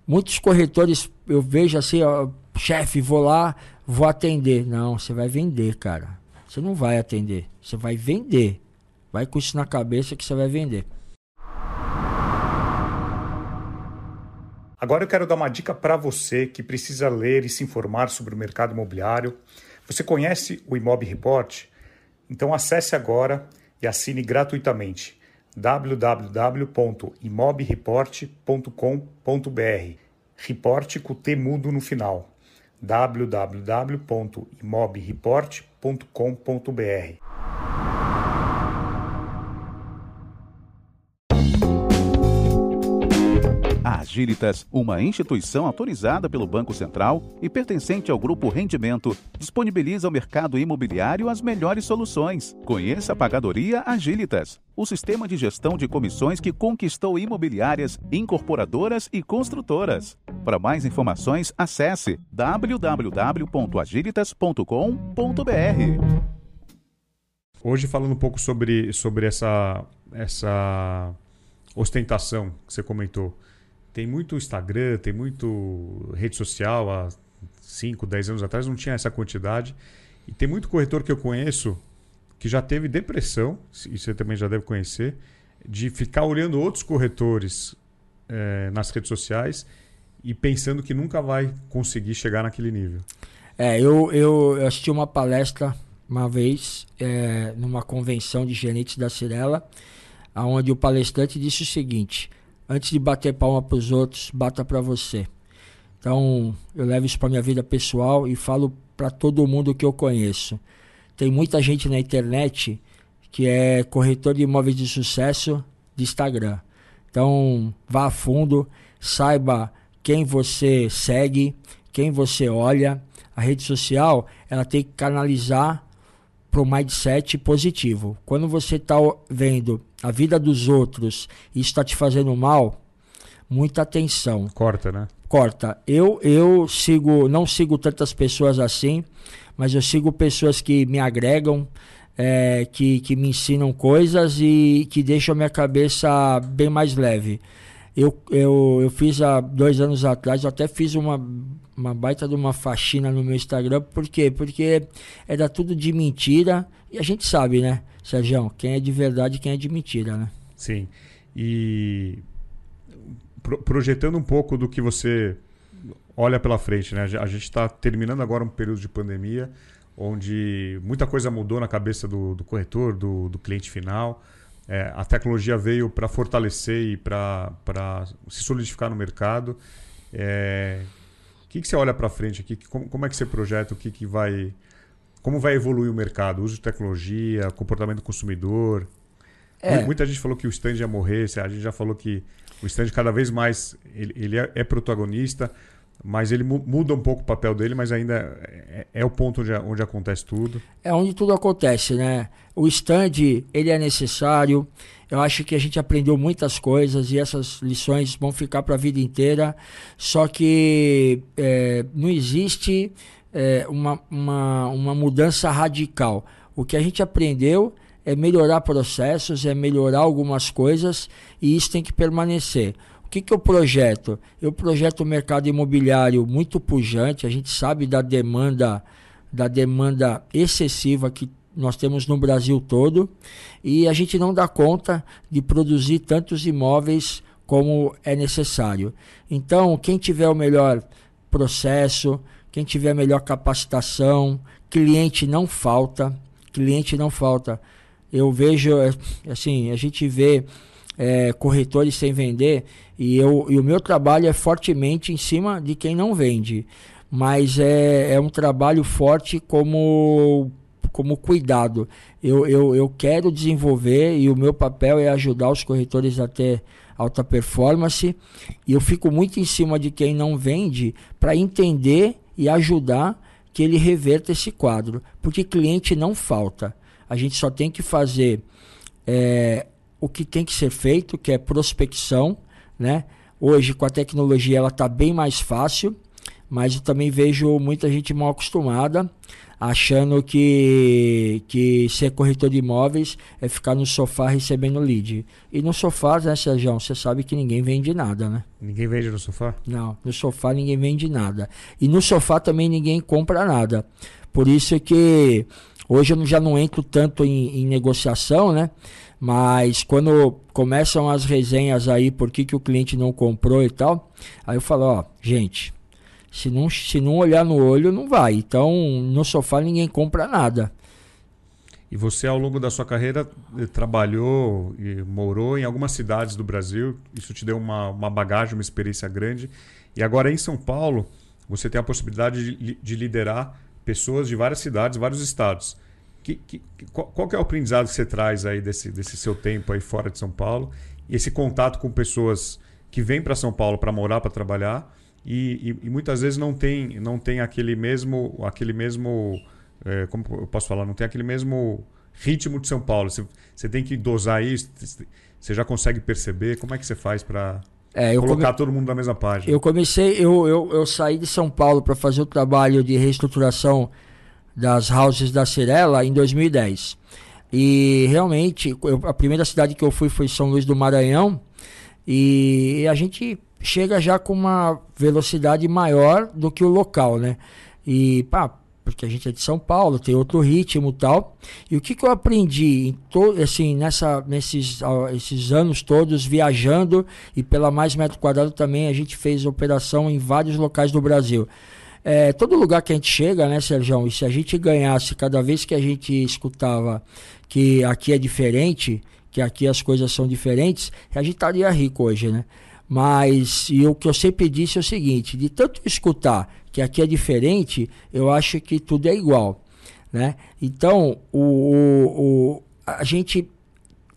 Speaker 3: Muitos corretores eu vejo assim, ó, chefe, vou lá, vou atender. Não, você vai vender, cara. Você não vai atender, você vai vender. Vai com isso na cabeça que você vai vender.
Speaker 4: Agora eu quero dar uma dica para você que precisa ler e se informar sobre o mercado imobiliário. Você conhece o Imob Report? Então acesse agora e assine gratuitamente www.imobreport.com.br. Report com T mudo no final www.imobreport.com.br.
Speaker 5: Agilitas, uma instituição autorizada pelo Banco Central e pertencente ao Grupo Rendimento, disponibiliza ao mercado imobiliário as melhores soluções. Conheça a Pagadoria Agilitas, o sistema de gestão de comissões que conquistou imobiliárias, incorporadoras e construtoras. Para mais informações, acesse www.agilitas.com.br.
Speaker 2: Hoje falando um pouco sobre, sobre essa, essa ostentação que você comentou. Tem muito Instagram, tem muito rede social. Há 5, 10 anos atrás não tinha essa quantidade. E tem muito corretor que eu conheço que já teve depressão, e você também já deve conhecer, de ficar olhando outros corretores é, nas redes sociais e pensando que nunca vai conseguir chegar naquele nível.
Speaker 3: É, eu, eu, eu assisti uma palestra uma vez é, numa convenção de gerentes da Cirela, onde o palestrante disse o seguinte: antes de bater palma para os outros, bata para você. Então, eu levo isso para minha vida pessoal e falo para todo mundo que eu conheço. Tem muita gente na internet que é corretor de imóveis de sucesso de Instagram. Então, vá a fundo, saiba quem você segue, quem você olha. A rede social, ela tem que canalizar para o mindset positivo. Quando você está vendo a vida dos outros e está te fazendo mal, muita atenção.
Speaker 2: Corta, né?
Speaker 3: Corta. Eu eu sigo, não sigo tantas pessoas assim, mas eu sigo pessoas que me agregam, é, que, que me ensinam coisas e que deixam a minha cabeça bem mais leve. Eu, eu, eu fiz há dois anos atrás, eu até fiz uma, uma baita de uma faxina no meu Instagram. Por quê? Porque era tudo de mentira. E a gente sabe, né, Sérgio, quem é de verdade e quem é de mentira, né?
Speaker 2: Sim. E pro, projetando um pouco do que você olha pela frente, né? A gente está terminando agora um período de pandemia onde muita coisa mudou na cabeça do, do corretor, do, do cliente final. É, a tecnologia veio para fortalecer e para se solidificar no mercado. É, que, que você olha para frente aqui? Como, como, é que você projeta? O que, que vai, como vai evoluir o mercado? uso de tecnologia, comportamento do consumidor. É. Muita gente falou que o stand ia morrer. A gente já falou que o stand cada vez mais ele, ele é, é protagonista mas ele muda um pouco o papel dele, mas ainda é, é, o ponto onde, onde acontece tudo.
Speaker 3: É onde tudo acontece, né? O stand, ele é necessário. Eu acho que a gente aprendeu muitas coisas e essas lições vão ficar para a vida inteira. Só que é, não existe é, uma, uma, uma mudança radical. O que a gente aprendeu é melhorar processos, é melhorar algumas coisas e isso tem que permanecer. O que, que eu projeto? Eu projeto um mercado imobiliário muito pujante, a gente sabe da demanda, da demanda excessiva que nós temos no Brasil todo e a gente não dá conta de produzir tantos imóveis como é necessário. Então, quem tiver o melhor processo, quem tiver a melhor capacitação, cliente não falta, cliente não falta. Eu vejo, é, assim, a gente vê é, corretores sem vender e, eu, e o meu trabalho é fortemente em cima de quem não vende. Mas é, é um trabalho forte como, como cuidado. Eu, eu, eu quero desenvolver e o meu papel é ajudar os corretores a ter alta performance. E eu fico muito em cima de quem não vende para entender e ajudar que ele reverta esse quadro. Porque cliente não falta. A gente só tem que fazer é, o que tem que ser feito, que é prospecção, né? Hoje com a tecnologia ela está bem mais fácil, mas eu também vejo muita gente mal acostumada, achando que, que ser corretor de imóveis é ficar no sofá recebendo lead. E no sofá, né, Sérgio, você sabe que ninguém vende nada, né?
Speaker 2: Ninguém vende no sofá?
Speaker 3: Não, no sofá ninguém vende nada. E no sofá também ninguém compra nada. Por isso que hoje eu já não entro tanto em, em negociação, né? Mas quando começam as resenhas aí, por que, que o cliente não comprou e tal, aí eu falo, ó, gente, se não, se não olhar no olho, não vai. Então, no sofá ninguém compra nada.
Speaker 2: E você, ao longo da sua carreira, eh, trabalhou e morou em algumas cidades do Brasil. Isso te deu uma, uma bagagem, uma experiência grande. E agora, em São Paulo, você tem a possibilidade de, de liderar pessoas de várias cidades, vários estados. Que, que, qual, qual que é o aprendizado que você traz aí desse, desse seu tempo aí fora de São Paulo? E esse contato com pessoas que vêm para São Paulo para morar, para trabalhar e, e, e, muitas vezes não tem, não tem aquele mesmo, aquele mesmo é, como eu posso falar, não tem aquele mesmo ritmo de São Paulo. Você, você tem que dosar isso, você já consegue perceber como é que você faz para é, colocar come... todo mundo na mesma página.
Speaker 3: Eu comecei, eu, eu, eu saí de São Paulo para fazer o trabalho de reestruturação das houses da Cirela em 2010. E realmente, eu, a primeira cidade que eu fui foi São Luís do Maranhão. E a gente chega já com uma velocidade maior do que o local, né? E pá, porque a gente é de São Paulo, tem outro ritmo tal. E o que, que eu aprendi em assim, nessa, nesses esses anos todos viajando e pela mais metro quadrado também a gente fez operação em vários locais do Brasil. É, todo lugar que a gente chega, né, Sérgio? E se a gente ganhasse cada vez que a gente escutava que aqui é diferente, que aqui as coisas são diferentes, a gente estaria rico hoje, né? Mas e o que eu sempre disse é o seguinte: de tanto escutar que aqui é diferente, eu acho que tudo é igual, né? Então o, o, o a gente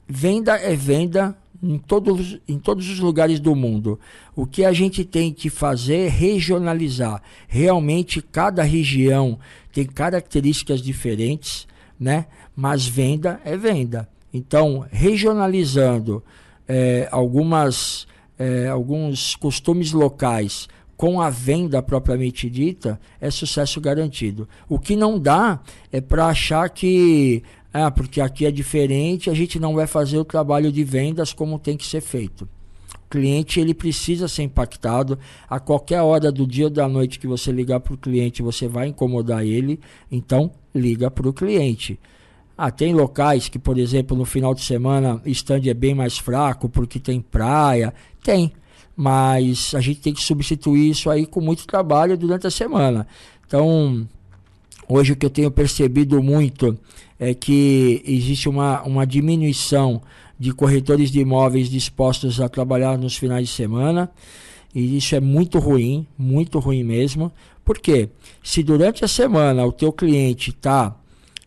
Speaker 3: venda é venda, em todos, em todos os lugares do mundo. O que a gente tem que fazer é regionalizar. Realmente, cada região tem características diferentes, né? mas venda é venda. Então, regionalizando é, algumas, é, alguns costumes locais com a venda propriamente dita, é sucesso garantido. O que não dá é para achar que ah, porque aqui é diferente, a gente não vai fazer o trabalho de vendas como tem que ser feito. O cliente ele precisa ser impactado. A qualquer hora do dia ou da noite que você ligar para o cliente, você vai incomodar ele. Então, liga para o cliente. Ah, tem locais que, por exemplo, no final de semana, o stand é bem mais fraco porque tem praia. Tem. Mas a gente tem que substituir isso aí com muito trabalho durante a semana. Então, hoje o que eu tenho percebido muito é que existe uma, uma diminuição de corretores de imóveis dispostos a trabalhar nos finais de semana. E isso é muito ruim, muito ruim mesmo. Porque se durante a semana o teu cliente está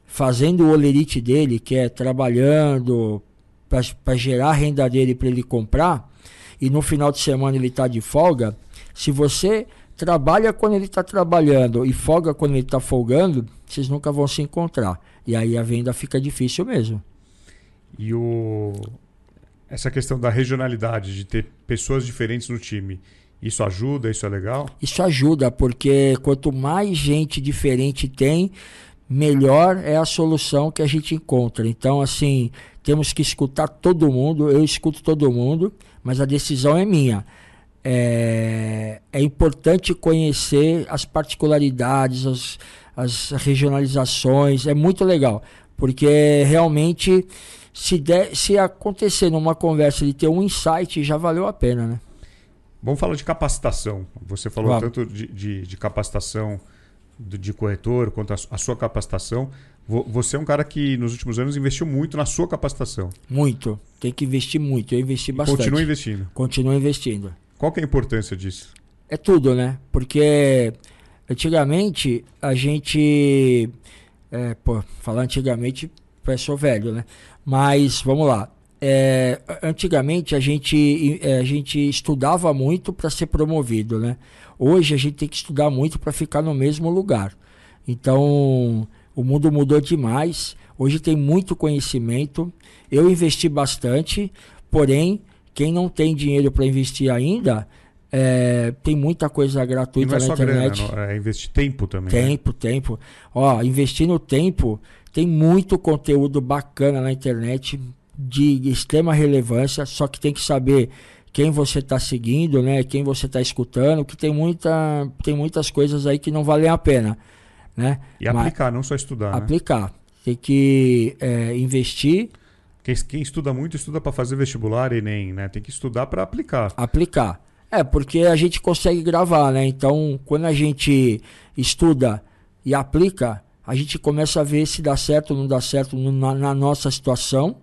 Speaker 3: fazendo o olerite dele, que é trabalhando para gerar a renda dele para ele comprar, e no final de semana ele está de folga, se você trabalha quando ele está trabalhando e folga quando ele está folgando, vocês nunca vão se encontrar. E aí a venda fica difícil mesmo.
Speaker 2: E o... essa questão da regionalidade, de ter pessoas diferentes no time, isso ajuda? Isso é legal?
Speaker 3: Isso ajuda, porque quanto mais gente diferente tem, melhor é a solução que a gente encontra. Então, assim, temos que escutar todo mundo, eu escuto todo mundo, mas a decisão é minha. É, é importante conhecer as particularidades, as, as regionalizações, é muito legal, porque realmente se, der, se acontecer numa conversa de ter um insight, já valeu a pena, né?
Speaker 2: Vamos falar de capacitação. Você falou tanto de, de, de capacitação de corretor, quanto à sua capacitação. Você é um cara que nos últimos anos investiu muito na sua capacitação.
Speaker 3: Muito. Tem que investir muito. Eu investi bastante.
Speaker 2: Continua investindo.
Speaker 3: Continua investindo.
Speaker 2: Qual que é a importância disso?
Speaker 3: É tudo, né? Porque antigamente a gente. É, pô, falar antigamente, sou velho, né? Mas vamos lá. É, antigamente a gente, é, a gente estudava muito para ser promovido, né? Hoje a gente tem que estudar muito para ficar no mesmo lugar. Então o mundo mudou demais. Hoje tem muito conhecimento. Eu investi bastante, porém, quem não tem dinheiro para investir ainda, é, tem muita coisa gratuita na internet.
Speaker 2: Grana, é investir tempo também.
Speaker 3: Né? Tempo, né? tempo. Ó, investir no tempo, tem muito conteúdo bacana na internet de extrema relevância, só que tem que saber quem você está seguindo, né? Quem você está escutando, que tem muita, tem muitas coisas aí que não valem a pena. Né?
Speaker 2: E Mas, aplicar, não só estudar.
Speaker 3: Né? Aplicar. Né? Tem que é, investir.
Speaker 2: Quem, quem, estuda muito, estuda para fazer vestibular e nem, né? Tem que estudar para aplicar.
Speaker 3: Aplicar. É, porque a gente consegue gravar, né? Então, quando a gente estuda e aplica, a gente começa a ver se dá certo ou não dá certo na, na nossa situação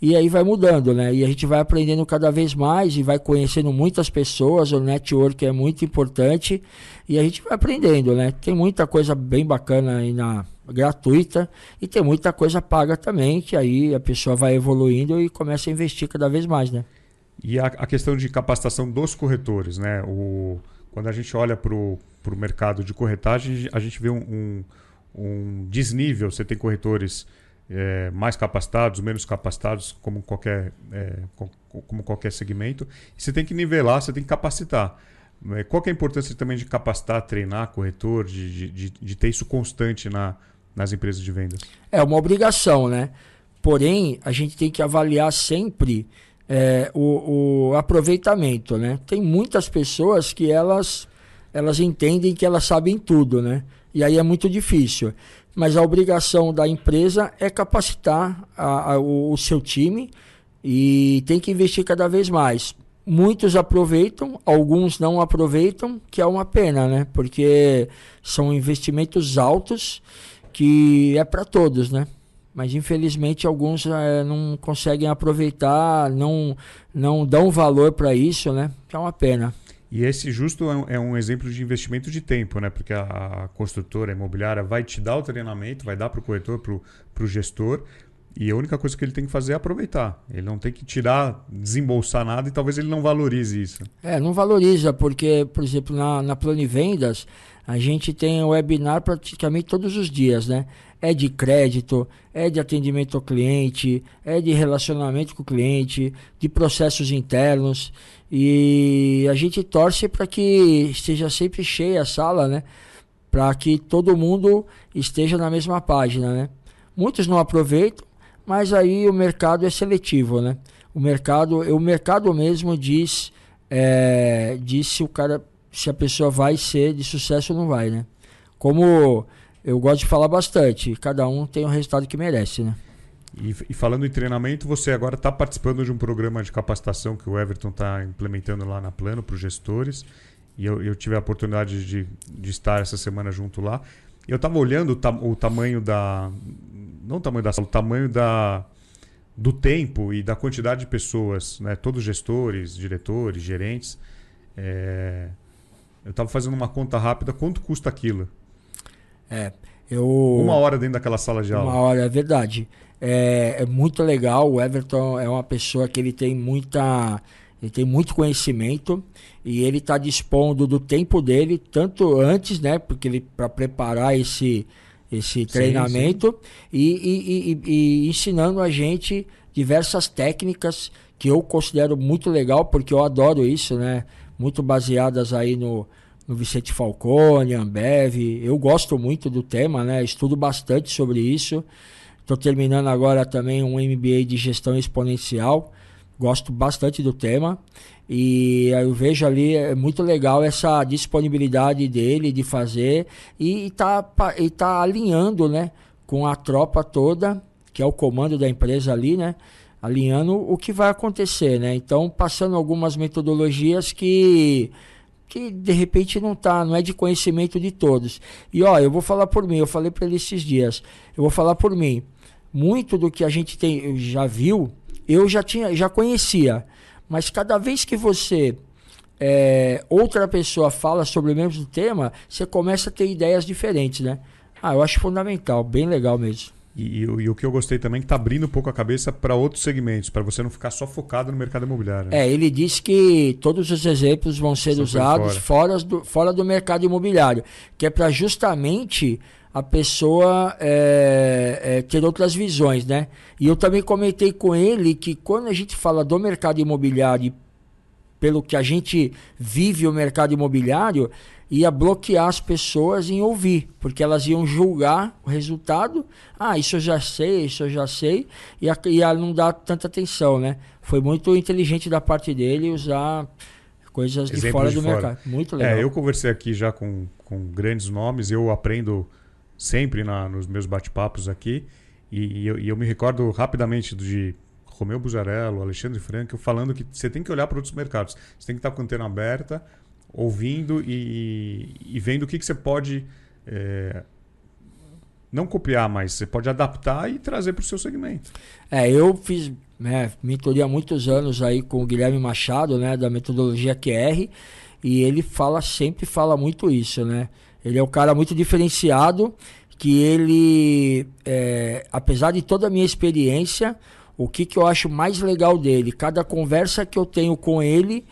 Speaker 3: e aí vai mudando, né? E a gente vai aprendendo cada vez mais e vai conhecendo muitas pessoas. O network é muito importante e a gente vai aprendendo, né? Tem muita coisa bem bacana aí na gratuita e tem muita coisa paga também, que aí a pessoa vai evoluindo e começa a investir cada vez mais, né?
Speaker 2: E a, a questão de capacitação dos corretores, né? O, quando a gente olha para o mercado de corretagem, a gente vê um, um, um desnível. Você tem corretores é, mais capacitados, menos capacitados, como qualquer, é, como qualquer segmento. Você tem que nivelar, você tem que capacitar. É, qual é a importância também de capacitar, treinar corretor, de, de, de ter isso constante na, nas empresas de vendas?
Speaker 3: É uma obrigação, né? Porém, a gente tem que avaliar sempre é, o, o, aproveitamento, né? Tem muitas pessoas que elas, elas entendem que elas sabem tudo, né? E aí é muito difícil mas a obrigação da empresa é capacitar a, a, o, o, seu time e tem que investir cada vez mais. Muitos aproveitam, alguns não aproveitam, que é uma pena, né? Porque são investimentos altos que é para todos, né? Mas infelizmente alguns é, não conseguem aproveitar, não, não dão valor para isso, né? Que é uma pena.
Speaker 2: E esse justo é um, é um, exemplo de investimento de tempo, né? Porque a, a construtora a imobiliária vai te dar o treinamento, vai dar para o corretor, para o gestor, e a única coisa que ele tem que fazer é aproveitar. Ele não tem que tirar, desembolsar nada e talvez ele não valorize isso.
Speaker 3: É, não valoriza, porque, por exemplo, na, na Plano Vendas, a gente tem webinar praticamente todos os dias, né? É de crédito, é de atendimento ao cliente, é de relacionamento com o cliente, de processos internos. E a gente torce para que esteja sempre cheia a sala, né? Para que todo mundo esteja na mesma página, né? Muitos não aproveitam, mas aí o mercado é seletivo, né? O mercado, o mercado mesmo diz, é, diz se o cara, se a pessoa vai ser de sucesso ou não vai, né? Como eu gosto de falar bastante, cada um tem o resultado que merece, né?
Speaker 2: E, e, falando em treinamento, você agora está participando de um programa de capacitação que o Everton está implementando lá na Plano para os gestores. E eu, eu, tive a oportunidade de, de estar essa semana junto lá. Eu estava olhando o, o, tamanho da. Não o tamanho da sala, o tamanho da, do tempo e da quantidade de pessoas, né? todos gestores, diretores, gerentes. É, eu estava fazendo uma conta rápida, quanto custa aquilo?
Speaker 3: É, eu...
Speaker 2: Uma hora dentro daquela sala de aula.
Speaker 3: Uma hora, é verdade é, é muito legal. O Everton é uma pessoa que ele tem muita ele tem muito conhecimento e ele está dispondo do tempo dele tanto antes, né, porque ele para preparar esse esse treinamento sim. E, e, e, e, ensinando a gente diversas técnicas que eu considero muito legal porque eu adoro isso, né, muito baseadas aí no no Vicente Falcone, Ambev. Eu gosto muito do tema, né? Estudo bastante sobre isso. Estou terminando agora também um MBA de gestão exponencial. Gosto bastante do tema. E eu vejo ali é muito legal essa disponibilidade dele de fazer e está e tá alinhando né, com a tropa toda, que é o comando da empresa ali, né? Alinhando o que vai acontecer, né? Então, passando algumas metodologias que que de repente não tá, não é de conhecimento de todos. E ó, eu vou falar por mim, eu falei para ele esses dias, eu vou falar por mim. Muito do que a gente tem, já viu, eu já tinha, já conhecia, mas cada vez que você é, outra pessoa fala sobre o mesmo tema, você começa a ter ideias diferentes, né? Ah, eu acho fundamental, bem legal mesmo.
Speaker 2: E, e, e, o que eu gostei também é que está abrindo um pouco a cabeça para outros segmentos, para você não ficar só focado no mercado imobiliário.
Speaker 3: Né? É, ele disse que todos os exemplos vão ser Só usados fora. Fora, do, fora do mercado imobiliário, que é para justamente a pessoa é, é, ter outras visões, né? E eu também comentei com ele que quando a gente fala do mercado imobiliário, pelo que a gente vive o mercado imobiliário, ia bloquear as pessoas em ouvir, porque elas iam julgar o resultado. Ah, isso eu já sei, isso eu já sei, e a, ia não dar tanta atenção, né? Foi muito inteligente da parte dele usar coisas de fora do fora. mercado. Muito legal.
Speaker 2: É, eu conversei aqui já com, com grandes nomes, eu aprendo sempre na, nos meus bate-papos aqui, e, e, eu, e, eu, me recordo rapidamente de Romeu Buzarello, Alexandre Franco, falando que você tem que olhar para outros mercados, você tem que estar com a antena aberta, ouvindo e, e vendo o que, que você pode é, não copiar, mas você pode adaptar e trazer para o seu segmento.
Speaker 3: É, eu fiz né, mentoria há muitos anos aí com o Guilherme Machado, né, da metodologia QR, e ele fala sempre fala muito isso, né? Ele é um cara muito diferenciado, que ele, é, apesar de toda a minha experiência, o que, que eu acho mais legal dele, cada conversa que eu tenho com ele,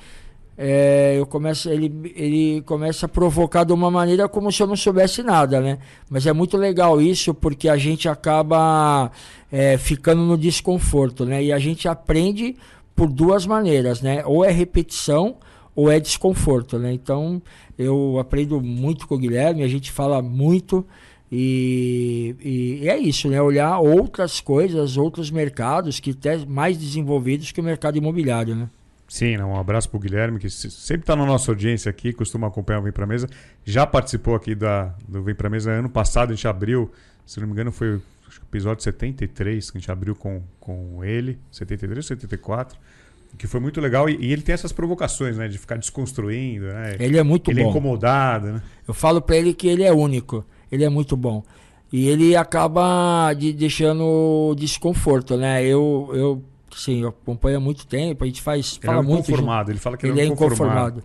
Speaker 3: é, eu começo, ele, ele começa a provocar de uma maneira como se eu não soubesse nada, né? Mas é muito legal isso porque a gente acaba é, ficando no desconforto, né? E a gente aprende por duas maneiras, né? Ou é repetição ou é desconforto, né? Então eu aprendo muito com o Guilherme, a gente fala muito e, e, é isso, né? Olhar outras coisas, outros mercados que até mais desenvolvidos que o mercado imobiliário, né?
Speaker 2: Sim, um abraço para o Guilherme, que sempre está na nossa audiência aqui, costuma acompanhar o Vem Pra Mesa. Já participou aqui da, do Vem Pra Mesa ano passado, a gente abriu, se não me engano, foi o episódio 73 que a gente abriu com, com ele, 73 ou 74, que foi muito legal. E, e, ele tem essas provocações, né? De ficar desconstruindo, né?
Speaker 3: Ele é muito
Speaker 2: ele
Speaker 3: bom.
Speaker 2: Ele é incomodado, né?
Speaker 3: Eu falo para ele que ele é único, ele é muito bom. E ele acaba de, deixando desconforto, né? Eu, eu Sim, acompanha há muito tempo, a gente faz.
Speaker 2: Ele
Speaker 3: fala
Speaker 2: é
Speaker 3: muito.
Speaker 2: Inconformado, ele fala que
Speaker 3: ele,
Speaker 2: é
Speaker 3: inconformado.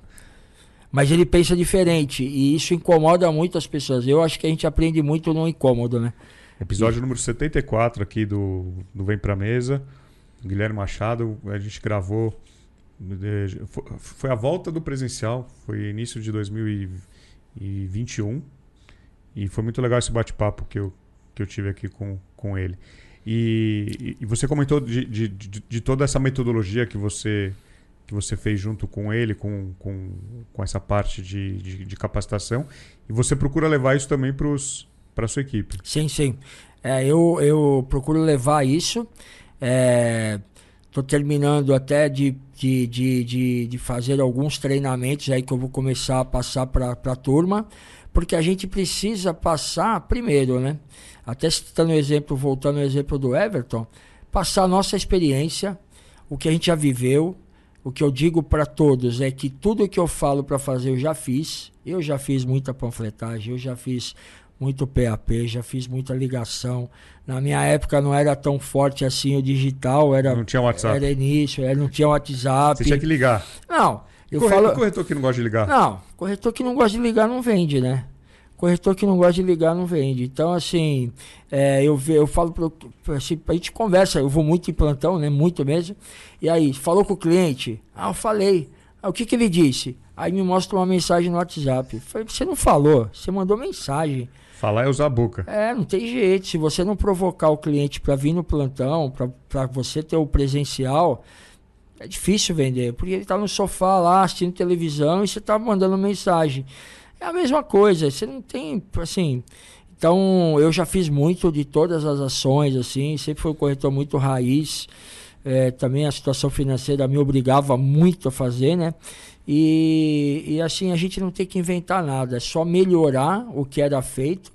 Speaker 3: Mas ele pensa diferente e isso incomoda muito as pessoas. Eu acho que a gente aprende muito no incômodo, né?
Speaker 2: Episódio e... número 74 aqui do, do Vem Pra Mesa. Guilherme Machado, a gente gravou. Foi a volta do presencial, foi início de 2021. E foi muito legal esse bate-papo que eu, que eu tive aqui com, com ele. E, e você comentou de, de, de, de, toda essa metodologia que você, que você fez junto com ele, com, com, com essa parte de, de, de capacitação, e você procura levar isso também para a sua equipe.
Speaker 3: Sim, sim. É, eu, eu procuro levar isso. Estou é, terminando até de, de, de, de, de, fazer alguns treinamentos aí que eu vou começar a passar para a turma, porque a gente precisa passar primeiro, né? até citando o exemplo, voltando ao exemplo do Everton, passar a nossa experiência, o que a gente já viveu. O que eu digo para todos é que tudo que eu falo para fazer eu já fiz. Eu já fiz muita panfletagem, eu já fiz muito PAP, já fiz muita ligação. Na minha época não era tão forte assim o digital, era
Speaker 2: não tinha WhatsApp.
Speaker 3: Era início, era, não tinha WhatsApp.
Speaker 2: Você tinha que ligar.
Speaker 3: Não,
Speaker 2: eu corretor, falo corretor que não gosta de ligar.
Speaker 3: Não, corretor que não gosta de ligar não vende, né? corretor que não gosta de ligar não vende. Então, assim, é, eu, eu falo para assim, a gente conversa, eu vou muito em plantão, né? Muito mesmo. E aí, falou com o cliente? Ah, eu falei. Ah, o que, que ele disse? Aí me mostra uma mensagem no WhatsApp. falei, você não falou, você mandou mensagem.
Speaker 2: Falar é usar a boca.
Speaker 3: É, não tem jeito. Se você não provocar o cliente para vir no plantão, para você ter o presencial, é difícil vender. Porque ele está no sofá lá assistindo televisão e você está mandando mensagem. É a mesma coisa, você não tem, assim. Então, eu já fiz muito de todas as ações, assim, sempre fui um corretor muito raiz. É, também a situação financeira me obrigava muito a fazer, né? E, e assim, a gente não tem que inventar nada, é só melhorar o que era feito,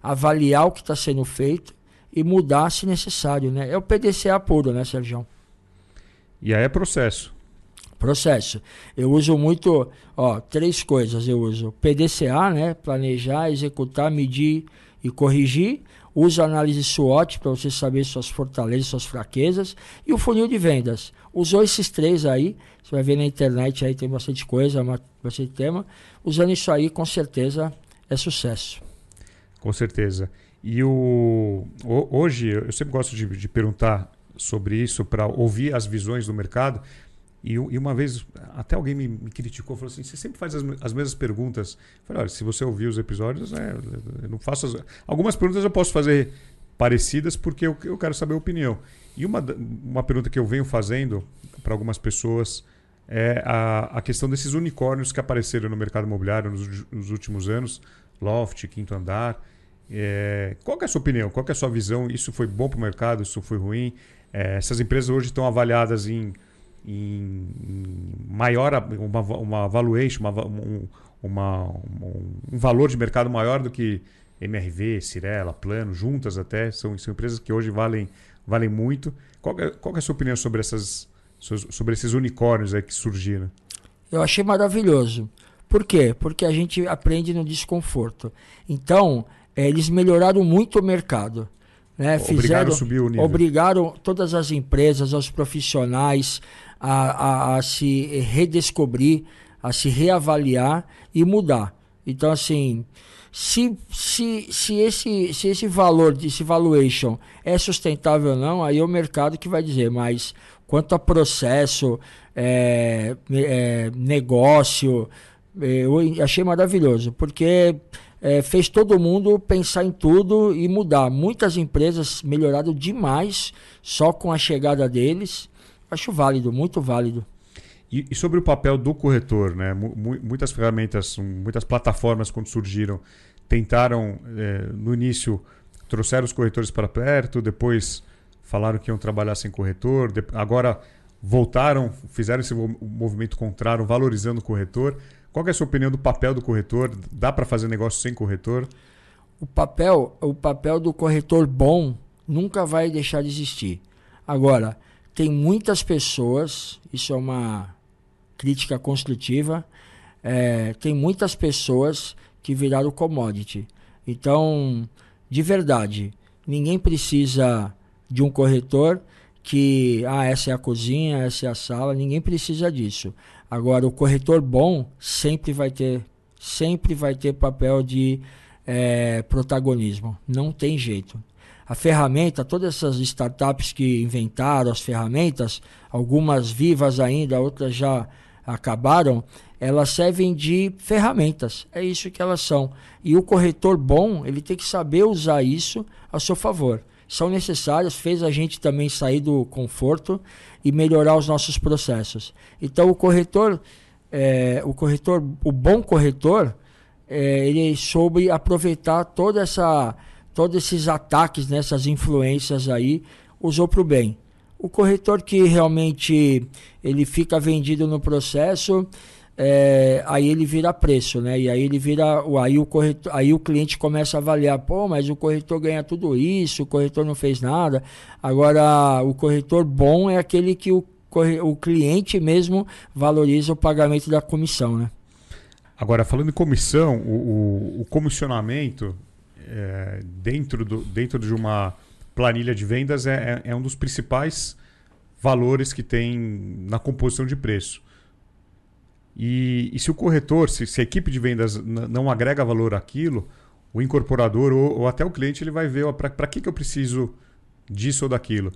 Speaker 3: avaliar o que está sendo feito e mudar se necessário, né? É o PDCA puro, né, Sérgio?
Speaker 2: E aí é processo.
Speaker 3: Processo. Eu uso muito, ó, três coisas eu uso. PDCA, né? Planejar, executar, medir e corrigir. Uso análise SWOT para você saber suas fortalezas, suas fraquezas. E o funil de vendas. Usou esses três aí, você vai ver na internet aí, tem bastante coisa, bastante tema. Usando isso aí, com certeza, é sucesso.
Speaker 2: Com certeza. E o, hoje, eu sempre gosto de, de perguntar sobre isso para ouvir as visões do mercado. E, e, uma vez, até alguém me, me, criticou, falou assim: você sempre faz as, as mesmas perguntas. Eu falei: olha, se você ouvir os episódios, né, eu não faço. As... Algumas perguntas eu posso fazer parecidas porque eu, eu quero saber a opinião. E uma, uma pergunta que eu venho fazendo para algumas pessoas é a, a questão desses unicórnios que apareceram no mercado imobiliário nos, nos últimos anos Loft, Quinto Andar. É, qual é a sua opinião? Qual é a sua visão? Isso foi bom para o mercado? Isso foi ruim? É, essas empresas hoje estão avaliadas em em, maior uma, uma valuation, uma, um, uma, um valor de mercado maior do que MRV, Cirela, Plano, juntas até, são, são empresas que hoje valem, valem muito. Qual é, qual é a sua opinião sobre, essas, sobre esses unicórnios aí que surgiram?
Speaker 3: Eu achei maravilhoso. Por quê? Porque a gente aprende no desconforto. Então, é, eles melhoraram muito o mercado. Né?
Speaker 2: Obrigaram Fizeram, subir o nível.
Speaker 3: Obrigaram todas as empresas, os profissionais, a, a, a se redescobrir, a se reavaliar e mudar. Então, assim, se, se, se, esse, se esse valor, esse valuation é sustentável ou não, aí é o mercado que vai dizer, mas quanto a processo, é, é, negócio, é, eu achei maravilhoso, porque é, fez todo mundo pensar em tudo e mudar. Muitas empresas melhoraram demais só com a chegada deles. Acho válido, muito válido.
Speaker 2: E, e sobre o papel do corretor, né? muitas ferramentas, muitas plataformas quando surgiram tentaram é, no início trouxeram os corretores para perto, depois falaram que iam trabalhar sem corretor, agora voltaram, fizeram esse movimento contrário, valorizando o corretor. Qual é a sua opinião do papel do corretor? Dá para fazer negócio sem corretor?
Speaker 3: O papel, o papel do corretor bom nunca vai deixar de existir. Agora, tem muitas pessoas, isso é uma crítica construtiva, é, tem muitas pessoas que viraram commodity. Então, de verdade, ninguém precisa de um corretor que, ah, essa é a cozinha, essa é a sala, ninguém precisa disso. Agora, o corretor bom sempre vai ter, sempre vai ter papel de é, protagonismo. Não tem jeito a ferramenta, todas essas startups que inventaram as ferramentas, algumas vivas ainda, outras já acabaram, elas servem de ferramentas. É isso que elas são. E o corretor bom, ele tem que saber usar isso a seu favor. São necessárias, fez a gente também sair do conforto e melhorar os nossos processos. Então o corretor, é, o corretor, o bom corretor, é, ele soube aproveitar toda essa todos esses ataques, né, influências aí, usou para o bem. O corretor que realmente ele fica vendido no processo, é, aí ele vira preço, né? E aí ele vira, aí o corretor, aí o cliente começa a avaliar, pô, mas o corretor ganha tudo isso, o corretor não fez nada. Agora, o corretor bom é aquele que o, o cliente mesmo valoriza o pagamento da comissão, né?
Speaker 2: Agora, falando em comissão, o, o, o comissionamento é, dentro, do, dentro de uma planilha de vendas é, é, é um dos principais valores que tem na composição de preço. E, e se o corretor, se, se, a equipe de vendas não agrega valor àquilo, o incorporador ou, ou até o cliente ele vai ver para que, que eu preciso disso ou daquilo.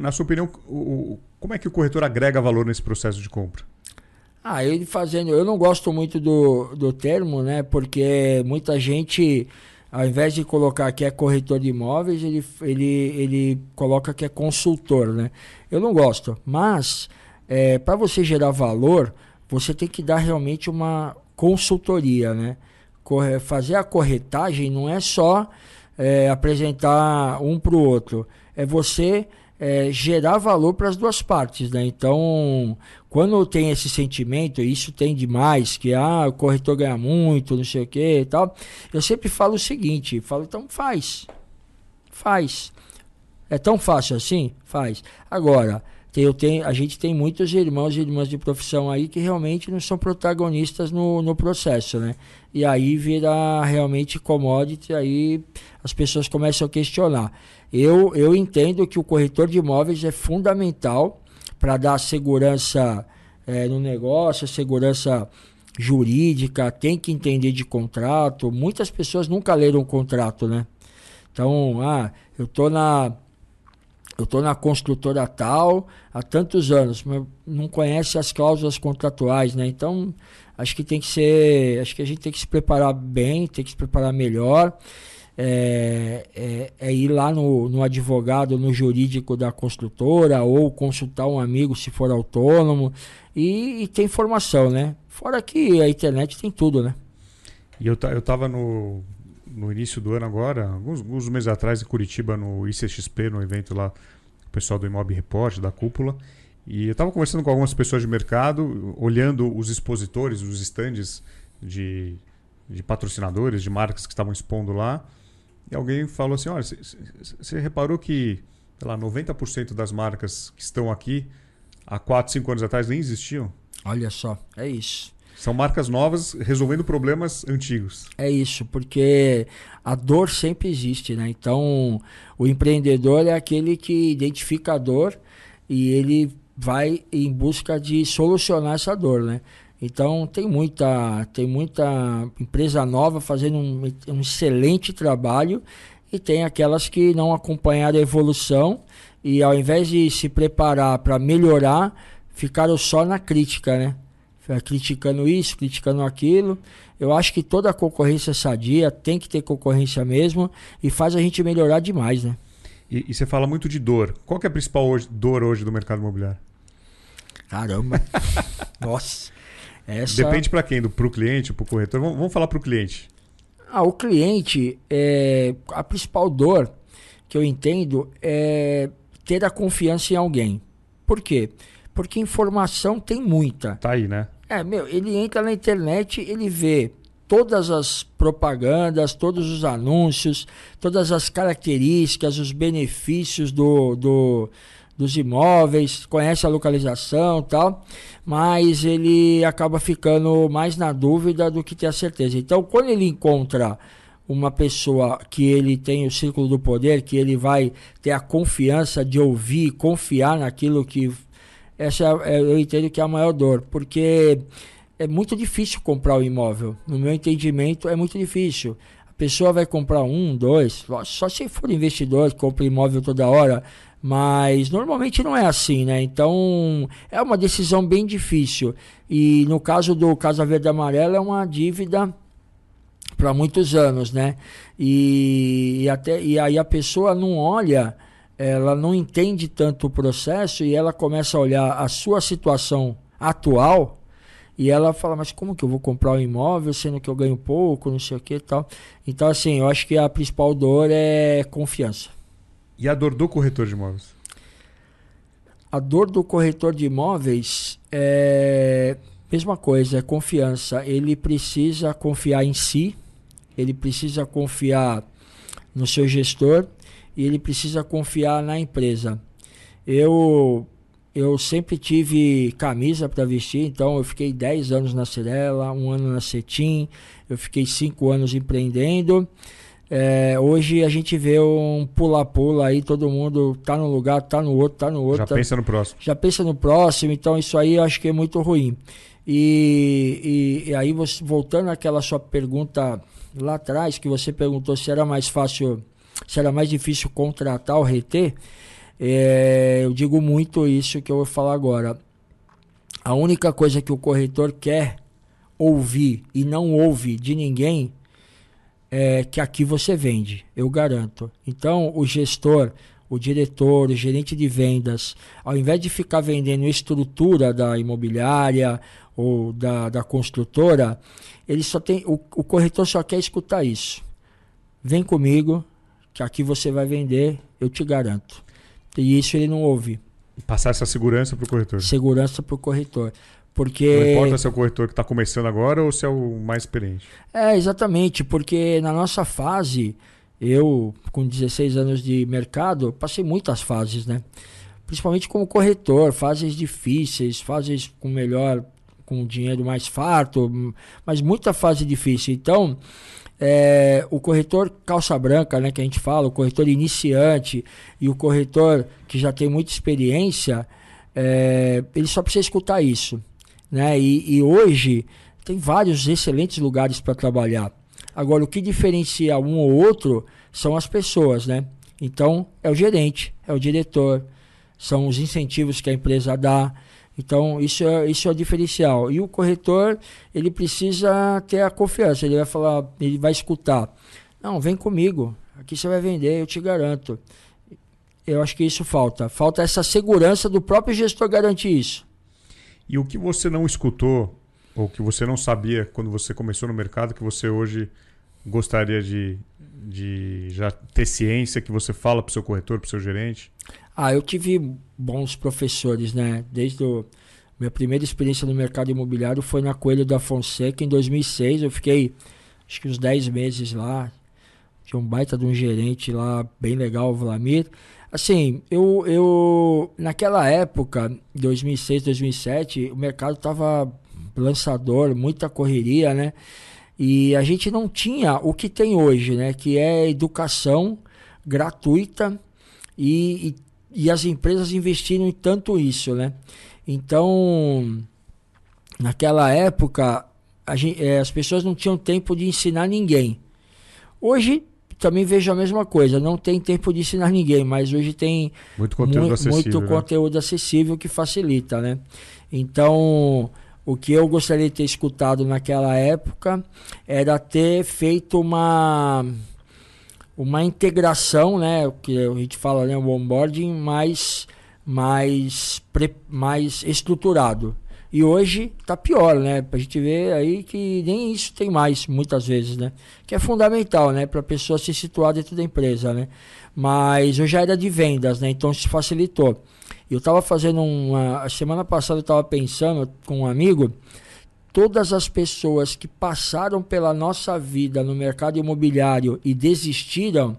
Speaker 2: Na sua opinião, o, como é que o corretor agrega valor nesse processo de compra?
Speaker 3: Ah, ele fazendo. Eu não gosto muito do, do termo, né? Porque muita gente ao invés de colocar que é corretor de imóveis, ele, ele, ele coloca que é consultor, né? Eu não gosto, mas é, para você gerar valor, você tem que dar realmente uma consultoria, né? Corre, fazer a corretagem não é só é, apresentar um para o outro, é você é, gerar valor para as duas partes, né? Então, quando tem esse sentimento, isso tem demais, que ah, o corretor ganha muito, não sei o que e tal, eu sempre falo o seguinte, falo, então faz. Faz. É tão fácil assim? Faz. Agora, eu tenho, a gente tem muitos irmãos e irmãs de profissão aí que realmente não são protagonistas no, no processo, né? E aí vira realmente commodity, aí as pessoas começam a questionar. Eu, eu entendo que o corretor de imóveis é fundamental para dar segurança é, no negócio, segurança jurídica, tem que entender de contrato. Muitas pessoas nunca leram o contrato, né? Então, ah, eu tô na eu tô na construtora tal há tantos anos, mas não conhece as cláusulas contratuais, né? Então, acho que tem que ser, acho que a gente tem que se preparar bem, tem que se preparar melhor. É, é, é, ir lá no, no advogado, no jurídico da construtora, ou consultar um amigo se for autônomo, e, e tem informação, né? Fora que a internet tem tudo, né?
Speaker 2: E eu, eu tava no, no início do ano agora, alguns, alguns meses atrás, em Curitiba, no ICXP, no evento lá, o pessoal do Imob Report, da Cúpula. E eu estava conversando com algumas pessoas de mercado, olhando os expositores, os estandes de, de patrocinadores, de marcas que estavam expondo lá. E alguém falou assim: olha, você reparou que sei lá, 90% das marcas que estão aqui há 4, 5 anos atrás nem existiam?
Speaker 3: Olha só, é isso.
Speaker 2: São marcas novas resolvendo problemas antigos.
Speaker 3: É isso, porque a dor sempre existe, né? Então, o empreendedor é aquele que identifica a dor e ele vai em busca de solucionar essa dor, né? Então tem muita, tem muita empresa nova fazendo um, um excelente trabalho e tem aquelas que não acompanharam a evolução e ao invés de se preparar para melhorar, ficaram só na crítica, né? Criticando isso, criticando aquilo. Eu acho que toda concorrência sadia tem que ter concorrência mesmo e faz a gente melhorar demais, né?
Speaker 2: E, e você fala muito de dor. Qual é a principal hoje, dor hoje do mercado imobiliário?
Speaker 3: Caramba! Nossa! Essa...
Speaker 2: Depende para quem? Para o cliente, para o corretor? Vamos, vamos falar para o cliente.
Speaker 3: Ah, o cliente, é, a principal dor que eu entendo é ter a confiança em alguém. Por quê? Porque informação tem muita.
Speaker 2: Tá aí, né?
Speaker 3: É, meu, ele entra na internet, ele vê todas as propagandas, todos os anúncios, todas as características, os benefícios do, do, dos imóveis, conhece a localização tal, mas ele acaba ficando mais na dúvida do que ter a certeza. Então, quando ele encontra uma pessoa que ele tem o círculo do poder, que ele vai ter a confiança de ouvir, confiar naquilo que essa é, eu entendo que é a maior dor, porque é muito difícil comprar o um imóvel. No meu entendimento, é muito difícil. A pessoa vai comprar um, dois, só se for investidor compra imóvel toda hora, mas normalmente não é assim, né? Então é uma decisão bem difícil. E no caso do Casa Verde Amarela é uma dívida para muitos anos, né? E, e, até, e aí a pessoa não olha ela não entende tanto o processo e ela começa a olhar a sua situação atual e ela fala, mas como que eu vou comprar um imóvel sendo que eu ganho pouco, não sei o que e tal. Então, assim, eu acho que a principal dor é confiança.
Speaker 2: E a dor do corretor de imóveis?
Speaker 3: A dor do corretor de imóveis é mesma coisa, é confiança. Ele precisa confiar em si, ele precisa confiar no seu gestor e ele precisa confiar na empresa. Eu eu sempre tive camisa para vestir, então eu fiquei 10 anos na Cirela, um ano na Cetim, eu fiquei 5 anos empreendendo. É, hoje a gente vê um pula-pula aí, todo mundo tá num lugar, tá no outro, tá no outro. Já
Speaker 2: tá, pensa no próximo.
Speaker 3: Já pensa no próximo, então isso aí eu acho que é muito ruim. E, e, e aí, você, voltando àquela sua pergunta lá atrás, que você perguntou se era mais fácil se era mais difícil contratar ou reter, é, eu digo muito isso que eu vou falar agora. A única coisa que o corretor quer ouvir e não ouve de ninguém é que aqui você vende, eu garanto. Então, o gestor, o diretor, o gerente de vendas, ao invés de ficar vendendo estrutura da imobiliária ou da, da construtora, ele só tem o, o corretor só quer escutar isso. Vem comigo, que aqui você vai vender, eu te garanto. E isso ele não ouve.
Speaker 2: Passar essa segurança para o corretor.
Speaker 3: Segurança para o corretor. Porque...
Speaker 2: Não importa se é o corretor que está começando agora ou se é o mais experiente.
Speaker 3: É, exatamente, porque na nossa fase, eu com 16 anos de mercado, passei muitas fases, né? principalmente como corretor, fases difíceis, fases com melhor, com dinheiro mais farto, mas muita fase difícil. Então, é, o corretor calça branca, né, que a gente fala, o corretor iniciante e o corretor que já tem muita experiência, é, ele só precisa escutar isso. Né? E, e hoje tem vários excelentes lugares para trabalhar. Agora, o que diferencia um ou outro são as pessoas, né? Então, é o gerente, é o diretor, são os incentivos que a empresa dá. Então, isso é, isso é o diferencial. E o corretor, ele precisa ter a confiança, ele vai falar, ele vai escutar. Não, vem comigo, aqui você vai vender, eu te garanto. Eu acho que isso falta. Falta essa segurança do próprio gestor garantir isso.
Speaker 2: E o que você não escutou, ou que você não sabia quando você começou no mercado, que você hoje gostaria de, de já ter ciência, que você fala para o seu corretor, para o seu gerente?
Speaker 3: Ah, eu tive bons professores, né? Desde a minha primeira experiência no mercado imobiliário foi na Coelho da Fonseca em 2006. Eu fiquei acho que uns 10 meses lá. Tinha um baita de um gerente lá, bem legal, o Vlamir. Assim, eu, eu naquela época, 2006, 2007, o mercado estava lançador, muita correria, né? E a gente não tinha o que tem hoje, né? Que é educação gratuita e, e, e as empresas investiram em tanto isso, né? Então, naquela época, gente, é, as pessoas não tinham tempo de ensinar ninguém. Hoje também vejo a mesma coisa, não tem tempo de ensinar ninguém, mas hoje tem
Speaker 2: muito conteúdo,
Speaker 3: mu
Speaker 2: acessível,
Speaker 3: muito
Speaker 2: né?
Speaker 3: conteúdo acessível que facilita, né? Então, o que eu gostaria de ter escutado naquela época era ter feito uma uma integração, né, que a gente fala, né, o onboarding mais mais pre, mais estruturado. E hoje tá pior, né? A gente vê aí que nem isso tem mais, muitas vezes, né? Que é fundamental, né? Para a pessoa se situar dentro da empresa, né? Mas eu já era de vendas, né? Então isso facilitou. Eu estava fazendo uma. A semana passada eu estava pensando com um amigo. Todas as pessoas que passaram pela nossa vida no mercado imobiliário e desistiram,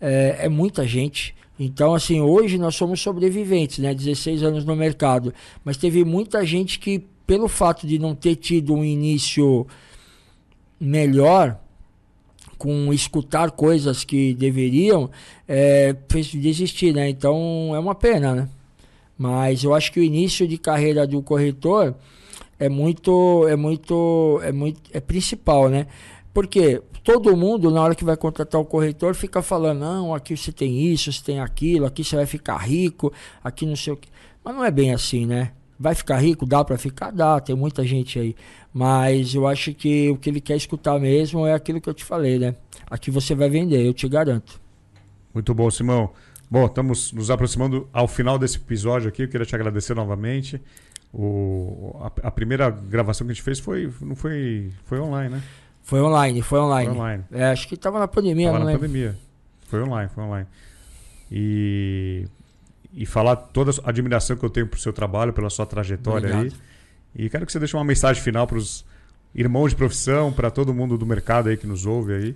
Speaker 3: é, é muita gente. Então, assim, hoje nós somos sobreviventes, né? 16 anos no mercado. Mas teve muita gente que, pelo fato de não ter tido um início melhor, com escutar coisas que deveriam, é, fez desistir, né? Então, é uma pena, né? Mas eu acho que o início de carreira do corretor é muito, é muito, é muito, é principal, né? Porque todo mundo, na hora que vai contratar o corretor, fica falando: não, aqui você tem isso, você tem aquilo, aqui você vai ficar rico, aqui não sei o que. Mas não é bem assim, né? Vai ficar rico? Dá para ficar? Dá, tem muita gente aí. Mas eu acho que o que ele quer escutar mesmo é aquilo que eu te falei, né? Aqui você vai vender, eu te garanto.
Speaker 2: Muito bom, Simão. Bom, estamos nos aproximando ao final desse episódio aqui. Eu queria te agradecer novamente. O, a, a primeira gravação que a gente fez foi, não foi, foi online, né?
Speaker 3: Foi online, foi online.
Speaker 2: Foi online.
Speaker 3: É, acho que estava na pandemia,
Speaker 2: Tava
Speaker 3: não
Speaker 2: na
Speaker 3: lembro.
Speaker 2: pandemia. Foi online, foi online. E, e falar toda a admiração que eu tenho pro seu trabalho, pela sua trajetória
Speaker 3: Obrigado.
Speaker 2: aí. E quero que você deixe uma mensagem final para os irmãos de profissão, para todo mundo do mercado aí que nos ouve aí.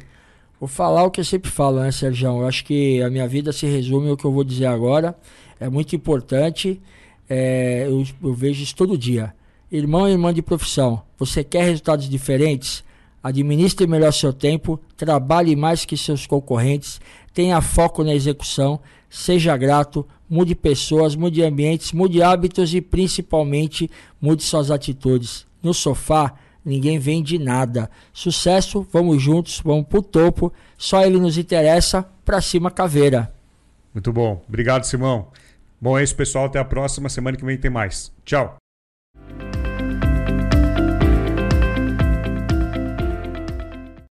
Speaker 3: Vou falar o que eu sempre falo, né, Sérgio? Eu acho que a minha vida se resume ao que eu vou dizer agora. É muito importante. É, eu, eu vejo isso todo dia. Irmão e irmã de profissão, você quer resultados diferentes? Administre melhor seu tempo, trabalhe mais que seus concorrentes, tenha foco na execução, seja grato, mude pessoas, mude ambientes, mude hábitos e principalmente mude suas atitudes. No sofá, ninguém vende nada. Sucesso, vamos juntos, vamos pro topo. Só ele nos interessa, pra cima caveira.
Speaker 2: Muito bom. Obrigado, Simão. Bom, é isso, pessoal. Até a próxima. Semana que vem tem mais. Tchau.